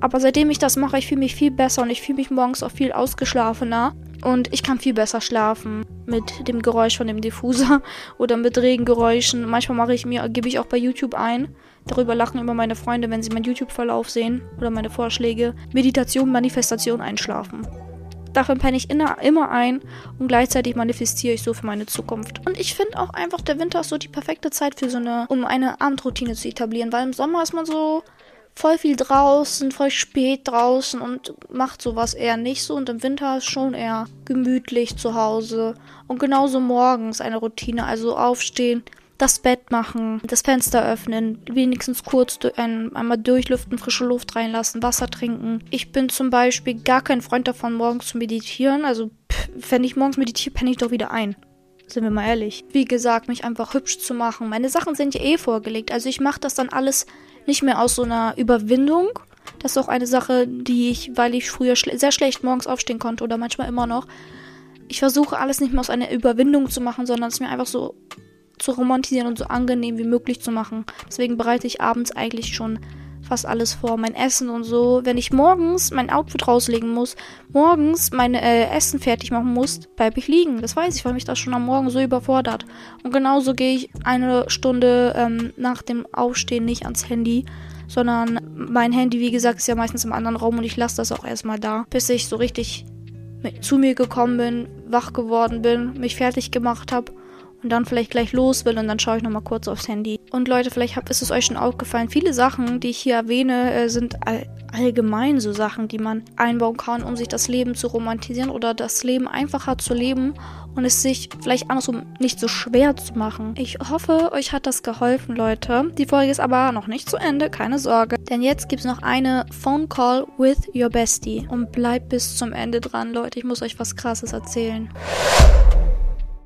Aber seitdem ich das mache, ich fühle mich viel besser und ich fühle mich morgens auch viel ausgeschlafener. Und ich kann viel besser schlafen mit dem Geräusch von dem Diffuser oder mit Regengeräuschen. Manchmal mache ich mir, gebe ich auch bei YouTube ein. Darüber lachen immer meine Freunde, wenn sie meinen YouTube-Verlauf sehen oder meine Vorschläge. Meditation, Manifestation, Einschlafen. Dafür penne ich immer ein und gleichzeitig manifestiere ich so für meine Zukunft. Und ich finde auch einfach, der Winter ist so die perfekte Zeit für so eine, um eine Abendroutine zu etablieren, weil im Sommer ist man so voll viel draußen, voll spät draußen und macht sowas eher nicht so. Und im Winter ist schon eher gemütlich zu Hause. Und genauso morgens eine Routine, also aufstehen, das Bett machen, das Fenster öffnen, wenigstens kurz ein, einmal durchlüften, frische Luft reinlassen, Wasser trinken. Ich bin zum Beispiel gar kein Freund davon, morgens zu meditieren. Also, pff, wenn ich morgens meditiere, penne ich doch wieder ein. Sind wir mal ehrlich. Wie gesagt, mich einfach hübsch zu machen. Meine Sachen sind ja eh vorgelegt. Also ich mache das dann alles nicht mehr aus so einer Überwindung. Das ist auch eine Sache, die ich, weil ich früher schle sehr schlecht morgens aufstehen konnte oder manchmal immer noch. Ich versuche alles nicht mehr aus einer Überwindung zu machen, sondern es mir einfach so zu romantisieren und so angenehm wie möglich zu machen. Deswegen bereite ich abends eigentlich schon fast alles vor. Mein Essen und so. Wenn ich morgens mein Outfit rauslegen muss, morgens mein äh, Essen fertig machen muss, bleibe ich liegen. Das weiß ich, weil mich das schon am Morgen so überfordert. Und genauso gehe ich eine Stunde ähm, nach dem Aufstehen nicht ans Handy, sondern mein Handy, wie gesagt, ist ja meistens im anderen Raum und ich lasse das auch erstmal da, bis ich so richtig zu mir gekommen bin, wach geworden bin, mich fertig gemacht habe und dann vielleicht gleich los will und dann schaue ich nochmal kurz aufs Handy. Und Leute, vielleicht ist es euch schon aufgefallen, viele Sachen, die ich hier erwähne, äh, sind all allgemein so Sachen, die man einbauen kann, um sich das Leben zu romantisieren oder das Leben einfacher zu leben und es sich vielleicht andersrum nicht so schwer zu machen. Ich hoffe, euch hat das geholfen, Leute. Die Folge ist aber noch nicht zu Ende, keine Sorge. Denn jetzt gibt es noch eine Phone Call with your bestie. Und bleibt bis zum Ende dran, Leute. Ich muss euch was Krasses erzählen.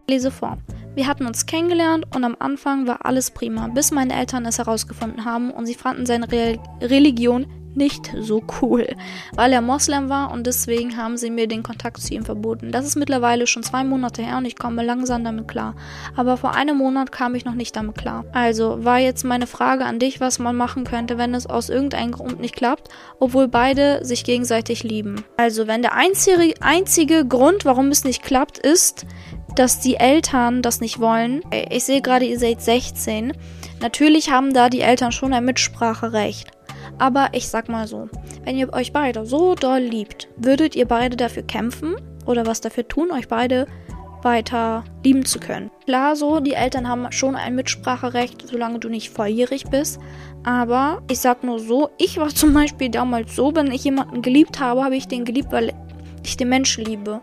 Lese vor. Wir hatten uns kennengelernt und am Anfang war alles prima, bis meine Eltern es herausgefunden haben und sie fanden seine Re Religion nicht so cool, weil er Moslem war und deswegen haben sie mir den Kontakt zu ihm verboten. Das ist mittlerweile schon zwei Monate her und ich komme langsam damit klar. Aber vor einem Monat kam ich noch nicht damit klar. Also war jetzt meine Frage an dich, was man machen könnte, wenn es aus irgendeinem Grund nicht klappt, obwohl beide sich gegenseitig lieben. Also wenn der einzige, einzige Grund, warum es nicht klappt, ist, dass die Eltern das nicht wollen. Ich sehe gerade, ihr seid 16. Natürlich haben da die Eltern schon ein Mitspracherecht. Aber ich sag mal so, wenn ihr euch beide so doll liebt, würdet ihr beide dafür kämpfen oder was dafür tun, euch beide weiter lieben zu können. Klar, so, die Eltern haben schon ein Mitspracherecht, solange du nicht volljährig bist. Aber ich sag nur so, ich war zum Beispiel damals so, wenn ich jemanden geliebt habe, habe ich den geliebt, weil ich den Menschen liebe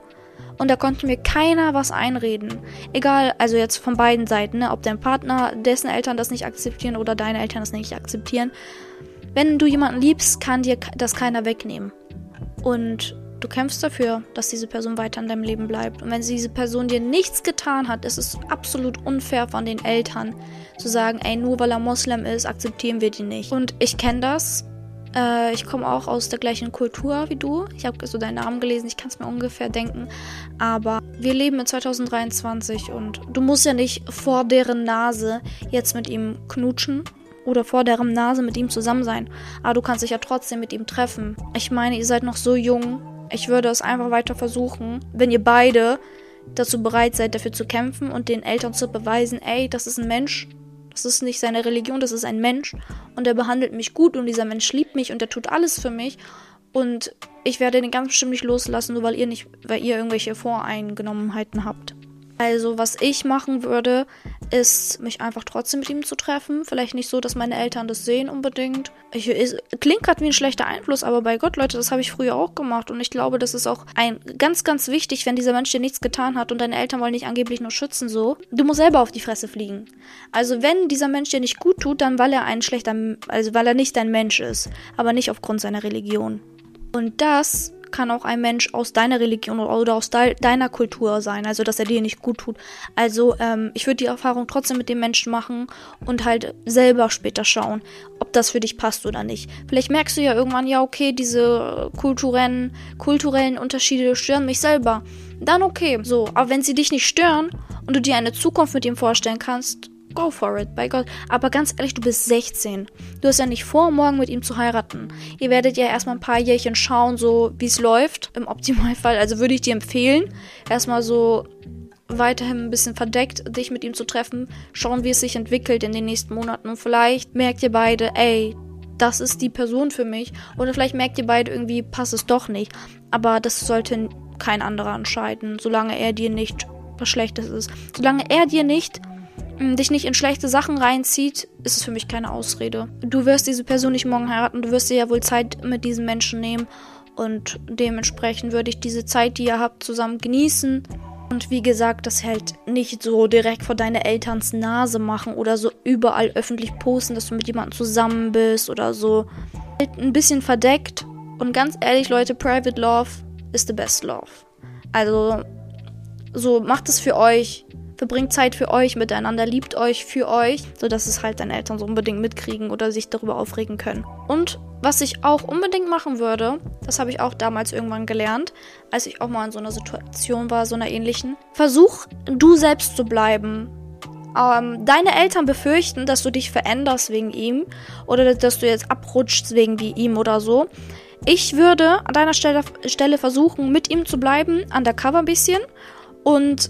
und da konnte mir keiner was einreden. Egal, also jetzt von beiden Seiten, ne? ob dein Partner, dessen Eltern das nicht akzeptieren oder deine Eltern das nicht akzeptieren. Wenn du jemanden liebst, kann dir das keiner wegnehmen. Und du kämpfst dafür, dass diese Person weiter in deinem Leben bleibt. Und wenn diese Person dir nichts getan hat, ist es absolut unfair von den Eltern zu sagen, ey, nur weil er Moslem ist, akzeptieren wir die nicht. Und ich kenne das äh, ich komme auch aus der gleichen Kultur wie du. Ich habe so deinen Namen gelesen, ich kann es mir ungefähr denken. Aber wir leben in 2023 und du musst ja nicht vor deren Nase jetzt mit ihm knutschen oder vor deren Nase mit ihm zusammen sein. Aber du kannst dich ja trotzdem mit ihm treffen. Ich meine, ihr seid noch so jung. Ich würde es einfach weiter versuchen, wenn ihr beide dazu bereit seid, dafür zu kämpfen und den Eltern zu beweisen, ey, das ist ein Mensch, das ist nicht seine Religion, das ist ein Mensch und er behandelt mich gut und dieser Mensch liebt mich und er tut alles für mich und ich werde den ganz bestimmt nicht loslassen, nur weil ihr nicht, weil ihr irgendwelche Voreingenommenheiten habt. Also, was ich machen würde, ist, mich einfach trotzdem mit ihm zu treffen. Vielleicht nicht so, dass meine Eltern das sehen unbedingt. Ich, es klingt gerade wie ein schlechter Einfluss, aber bei Gott, Leute, das habe ich früher auch gemacht. Und ich glaube, das ist auch ein ganz, ganz wichtig, wenn dieser Mensch dir nichts getan hat und deine Eltern wollen dich angeblich nur schützen, so. Du musst selber auf die Fresse fliegen. Also, wenn dieser Mensch dir nicht gut tut, dann weil er ein schlechter, also weil er nicht dein Mensch ist, aber nicht aufgrund seiner Religion. Und das kann auch ein Mensch aus deiner Religion oder aus de deiner Kultur sein, also dass er dir nicht gut tut. Also ähm, ich würde die Erfahrung trotzdem mit dem Menschen machen und halt selber später schauen, ob das für dich passt oder nicht. Vielleicht merkst du ja irgendwann, ja okay, diese kulturellen, kulturellen Unterschiede stören mich selber. Dann okay, so. Aber wenn sie dich nicht stören und du dir eine Zukunft mit ihm vorstellen kannst, go for it, bei Gott. Aber ganz ehrlich, du bist 16. Du hast ja nicht vor, morgen mit ihm zu heiraten. Ihr werdet ja erstmal ein paar Jährchen schauen, so wie es läuft, im Optimalfall. Also würde ich dir empfehlen, erstmal so weiterhin ein bisschen verdeckt, dich mit ihm zu treffen, schauen, wie es sich entwickelt in den nächsten Monaten. Und vielleicht merkt ihr beide, ey, das ist die Person für mich. Oder vielleicht merkt ihr beide irgendwie, passt es doch nicht. Aber das sollte kein anderer entscheiden, solange er dir nicht was Schlechtes ist. Solange er dir nicht dich nicht in schlechte Sachen reinzieht, ist es für mich keine Ausrede. Du wirst diese Person nicht morgen heiraten, du wirst dir ja wohl Zeit mit diesem Menschen nehmen und dementsprechend würde ich diese Zeit, die ihr habt, zusammen genießen. Und wie gesagt, das halt nicht so direkt vor deine Elterns Nase machen oder so überall öffentlich posten, dass du mit jemandem zusammen bist oder so. Ein bisschen verdeckt. Und ganz ehrlich, Leute, Private Love ist the best love. Also, so macht es für euch verbringt Zeit für euch miteinander, liebt euch für euch, sodass es halt deine Eltern so unbedingt mitkriegen oder sich darüber aufregen können. Und was ich auch unbedingt machen würde, das habe ich auch damals irgendwann gelernt, als ich auch mal in so einer Situation war, so einer ähnlichen. Versuch du selbst zu bleiben. Ähm, deine Eltern befürchten, dass du dich veränderst wegen ihm oder dass du jetzt abrutschst wegen wie ihm oder so. Ich würde an deiner Stelle, Stelle versuchen, mit ihm zu bleiben, undercover ein bisschen und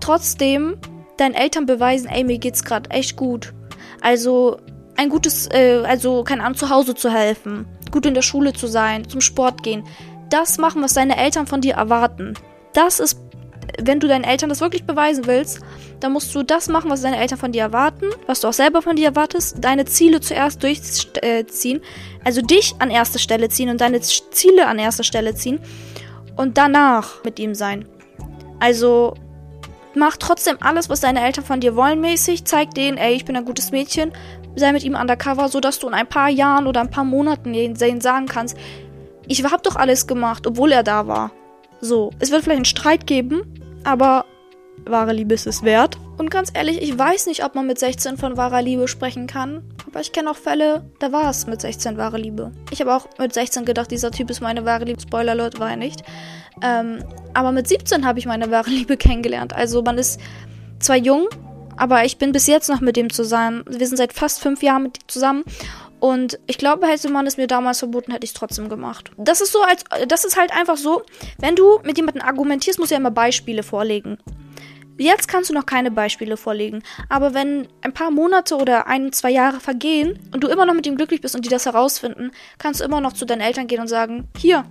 trotzdem deinen Eltern beweisen, ey, mir geht's gerade echt gut. Also ein gutes, äh, also keine Ahnung, zu Hause zu helfen, gut in der Schule zu sein, zum Sport gehen. Das machen, was deine Eltern von dir erwarten. Das ist, wenn du deinen Eltern das wirklich beweisen willst, dann musst du das machen, was deine Eltern von dir erwarten, was du auch selber von dir erwartest, deine Ziele zuerst durchziehen, also dich an erste Stelle ziehen und deine Ziele an erste Stelle ziehen und danach mit ihm sein. Also Mach trotzdem alles, was deine Eltern von dir wollen, mäßig. Zeig denen, ey, ich bin ein gutes Mädchen. Sei mit ihm undercover, sodass du in ein paar Jahren oder ein paar Monaten ihnen sagen kannst, ich hab doch alles gemacht, obwohl er da war. So, es wird vielleicht einen Streit geben, aber wahre Liebe ist es wert. Und ganz ehrlich, ich weiß nicht, ob man mit 16 von wahrer Liebe sprechen kann. Aber ich kenne auch Fälle, da war es mit 16 wahre Liebe. Ich habe auch mit 16 gedacht, dieser Typ ist meine wahre Liebe. Spoiler, Leute, war er nicht. Ähm, aber mit 17 habe ich meine wahre Liebe kennengelernt. Also man ist zwar jung, aber ich bin bis jetzt noch mit dem zusammen. Wir sind seit fast fünf Jahren mit ihm zusammen. Und ich glaube, hätte man es mir damals verboten, hätte ich es trotzdem gemacht. Das ist so, als das ist halt einfach so, wenn du mit jemandem argumentierst, musst du ja immer Beispiele vorlegen. Jetzt kannst du noch keine Beispiele vorlegen, aber wenn ein paar Monate oder ein, zwei Jahre vergehen und du immer noch mit ihm glücklich bist und die das herausfinden, kannst du immer noch zu deinen Eltern gehen und sagen, hier,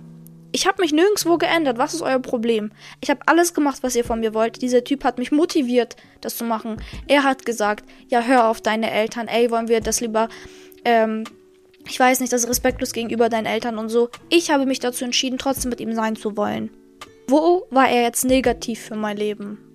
ich habe mich nirgendwo geändert. Was ist euer Problem? Ich habe alles gemacht, was ihr von mir wollt. Dieser Typ hat mich motiviert, das zu machen. Er hat gesagt, ja, hör auf deine Eltern. Ey, wollen wir das lieber, ähm, ich weiß nicht, das ist respektlos gegenüber deinen Eltern und so. Ich habe mich dazu entschieden, trotzdem mit ihm sein zu wollen. Wo war er jetzt negativ für mein Leben?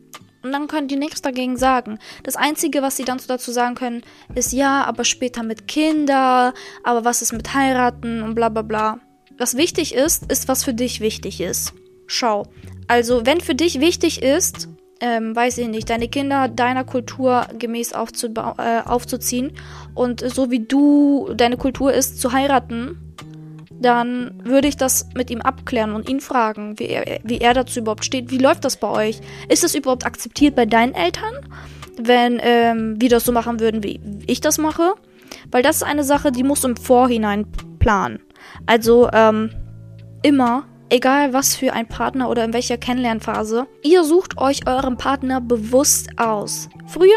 Und dann können die nichts dagegen sagen. Das Einzige, was sie dann dazu sagen können, ist ja, aber später mit Kinder, aber was ist mit heiraten und bla bla bla. Was wichtig ist, ist, was für dich wichtig ist. Schau. Also, wenn für dich wichtig ist, ähm, weiß ich nicht, deine Kinder deiner Kultur gemäß äh, aufzuziehen und so wie du deine Kultur ist, zu heiraten, dann würde ich das mit ihm abklären und ihn fragen, wie er, wie er dazu überhaupt steht. Wie läuft das bei euch? Ist das überhaupt akzeptiert bei deinen Eltern, wenn ähm, wir das so machen würden, wie ich das mache? Weil das ist eine Sache, die musst du im Vorhinein planen. Also ähm, immer, egal was für ein Partner oder in welcher Kennenlernphase, ihr sucht euch euren Partner bewusst aus. Früher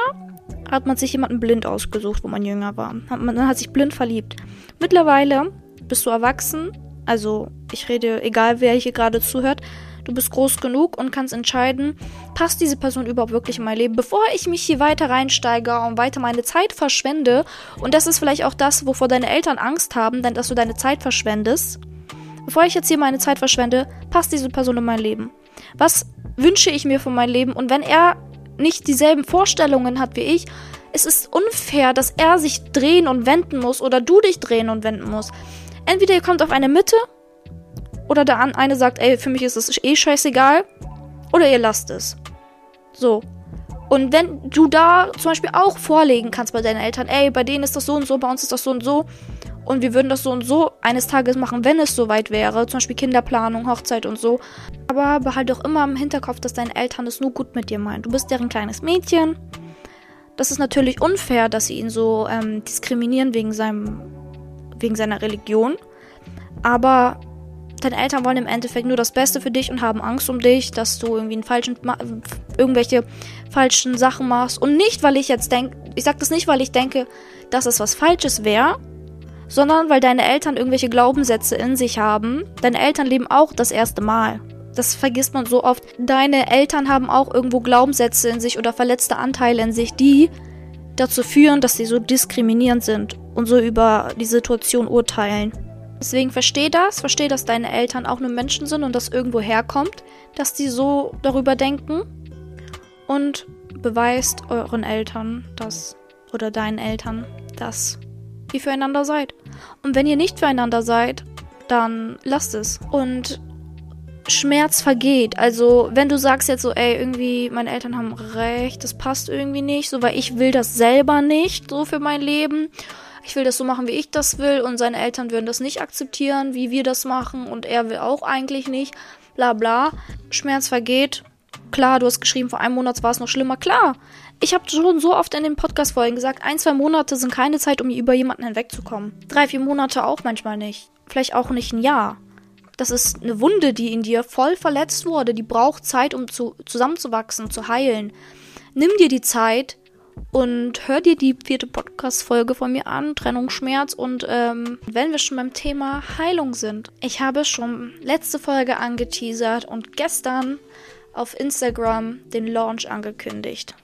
hat man sich jemanden blind ausgesucht, wo man jünger war. Man hat sich blind verliebt. Mittlerweile bist du erwachsen, also ich rede, egal wer hier gerade zuhört, du bist groß genug und kannst entscheiden, passt diese Person überhaupt wirklich in mein Leben, bevor ich mich hier weiter reinsteige und weiter meine Zeit verschwende. Und das ist vielleicht auch das, wovor deine Eltern Angst haben, denn dass du deine Zeit verschwendest. Bevor ich jetzt hier meine Zeit verschwende, passt diese Person in mein Leben. Was wünsche ich mir von meinem Leben? Und wenn er nicht dieselben Vorstellungen hat wie ich, es ist unfair, dass er sich drehen und wenden muss oder du dich drehen und wenden musst. Entweder ihr kommt auf eine Mitte Oder der eine sagt, ey, für mich ist es eh scheißegal. Oder ihr lasst es. So. Und wenn du da zum Beispiel auch vorlegen kannst bei deinen Eltern, ey, bei denen ist das so und so, bei uns ist das so und so. Und wir würden das so und so eines Tages machen, wenn es soweit wäre. Zum Beispiel Kinderplanung, Hochzeit und so. Aber behalte auch immer im Hinterkopf, dass deine Eltern es nur gut mit dir meinen. Du bist deren kleines Mädchen. Das ist natürlich unfair, dass sie ihn so ähm, diskriminieren wegen, seinem, wegen seiner Religion. Aber deine Eltern wollen im Endeffekt nur das Beste für dich und haben Angst um dich, dass du irgendwie falschen, irgendwelche falschen Sachen machst. Und nicht, weil ich jetzt denke, ich sag das nicht, weil ich denke, dass es was Falsches wäre, sondern weil deine Eltern irgendwelche Glaubenssätze in sich haben. Deine Eltern leben auch das erste Mal. Das vergisst man so oft. Deine Eltern haben auch irgendwo Glaubenssätze in sich oder verletzte Anteile in sich, die dazu führen, dass sie so diskriminierend sind und so über die Situation urteilen. Deswegen versteh das, versteh, dass deine Eltern auch nur Menschen sind und das irgendwo herkommt, dass die so darüber denken und beweist euren Eltern das oder deinen Eltern, dass ihr füreinander seid. Und wenn ihr nicht füreinander seid, dann lasst es. Und Schmerz vergeht. Also, wenn du sagst jetzt so, ey, irgendwie, meine Eltern haben recht, das passt irgendwie nicht, so, weil ich will das selber nicht, so für mein Leben ich will das so machen, wie ich das will und seine Eltern würden das nicht akzeptieren, wie wir das machen und er will auch eigentlich nicht, bla bla. Schmerz vergeht. Klar, du hast geschrieben, vor einem Monat war es noch schlimmer. Klar, ich habe schon so oft in den Podcast-Folgen gesagt, ein, zwei Monate sind keine Zeit, um über jemanden hinwegzukommen. Drei, vier Monate auch manchmal nicht. Vielleicht auch nicht ein Jahr. Das ist eine Wunde, die in dir voll verletzt wurde. Die braucht Zeit, um zu, zusammenzuwachsen, zu heilen. Nimm dir die Zeit, und hör dir die vierte Podcast-Folge von mir an, Trennungsschmerz. Und ähm, wenn wir schon beim Thema Heilung sind, ich habe schon letzte Folge angeteasert und gestern auf Instagram den Launch angekündigt.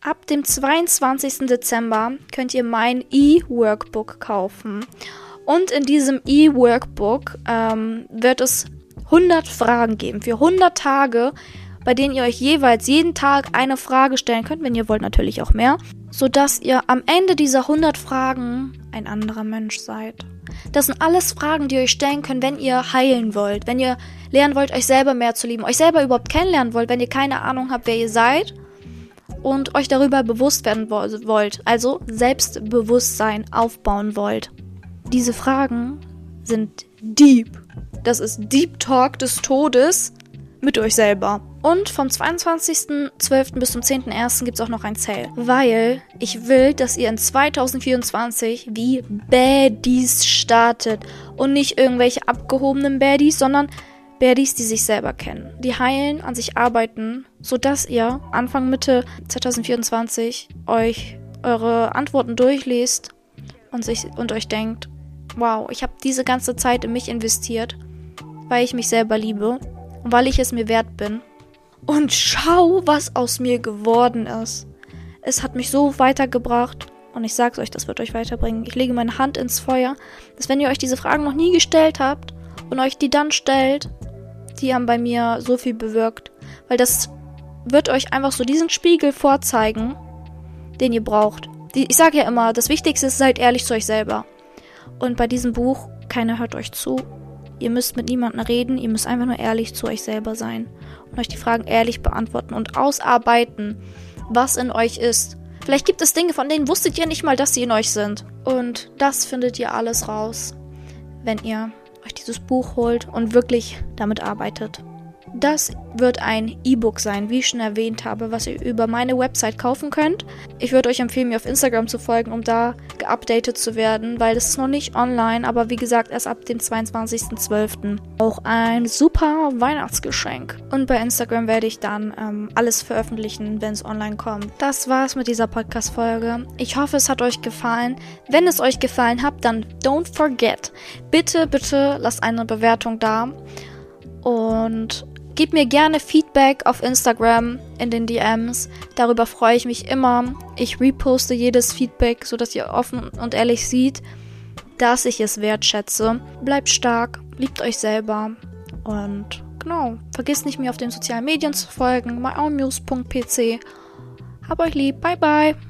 Ab dem 22. Dezember könnt ihr mein E-Workbook kaufen. Und in diesem E-Workbook ähm, wird es 100 Fragen geben. Für 100 Tage bei denen ihr euch jeweils jeden Tag eine Frage stellen könnt, wenn ihr wollt natürlich auch mehr, sodass ihr am Ende dieser 100 Fragen ein anderer Mensch seid. Das sind alles Fragen, die ihr euch stellen könnt, wenn ihr heilen wollt, wenn ihr lernen wollt, euch selber mehr zu lieben, euch selber überhaupt kennenlernen wollt, wenn ihr keine Ahnung habt, wer ihr seid und euch darüber bewusst werden wollt, also Selbstbewusstsein aufbauen wollt. Diese Fragen sind deep. Das ist Deep Talk des Todes mit euch selber. Und vom 22.12. bis zum 10.01. gibt es auch noch ein Sale. Weil ich will, dass ihr in 2024 wie Baddies startet. Und nicht irgendwelche abgehobenen Baddies, sondern Baddies, die sich selber kennen. Die heilen, an sich arbeiten, sodass ihr Anfang Mitte 2024 euch eure Antworten durchliest und, sich, und euch denkt, wow, ich habe diese ganze Zeit in mich investiert, weil ich mich selber liebe und weil ich es mir wert bin und schau, was aus mir geworden ist. Es hat mich so weitergebracht. Und ich sag's euch, das wird euch weiterbringen. Ich lege meine Hand ins Feuer, dass wenn ihr euch diese Fragen noch nie gestellt habt und euch die dann stellt, die haben bei mir so viel bewirkt. Weil das wird euch einfach so diesen Spiegel vorzeigen, den ihr braucht. Die, ich sage ja immer, das Wichtigste ist, seid ehrlich zu euch selber. Und bei diesem Buch, keiner hört euch zu. Ihr müsst mit niemandem reden, ihr müsst einfach nur ehrlich zu euch selber sein und euch die Fragen ehrlich beantworten und ausarbeiten, was in euch ist. Vielleicht gibt es Dinge, von denen wusstet ihr nicht mal, dass sie in euch sind. Und das findet ihr alles raus, wenn ihr euch dieses Buch holt und wirklich damit arbeitet. Das wird ein E-Book sein, wie ich schon erwähnt habe, was ihr über meine Website kaufen könnt. Ich würde euch empfehlen, mir auf Instagram zu folgen, um da geupdatet zu werden, weil das ist noch nicht online, aber wie gesagt, erst ab dem 22.12. Auch ein super Weihnachtsgeschenk. Und bei Instagram werde ich dann ähm, alles veröffentlichen, wenn es online kommt. Das war's mit dieser Podcast-Folge. Ich hoffe, es hat euch gefallen. Wenn es euch gefallen hat, dann don't forget. Bitte, bitte lasst eine Bewertung da. Und Gebt mir gerne Feedback auf Instagram in den DMs. Darüber freue ich mich immer. Ich reposte jedes Feedback, sodass ihr offen und ehrlich seht, dass ich es wertschätze. Bleibt stark, liebt euch selber und genau, vergisst nicht mir auf den sozialen Medien zu folgen, myownnews.pc. Hab euch lieb, bye bye.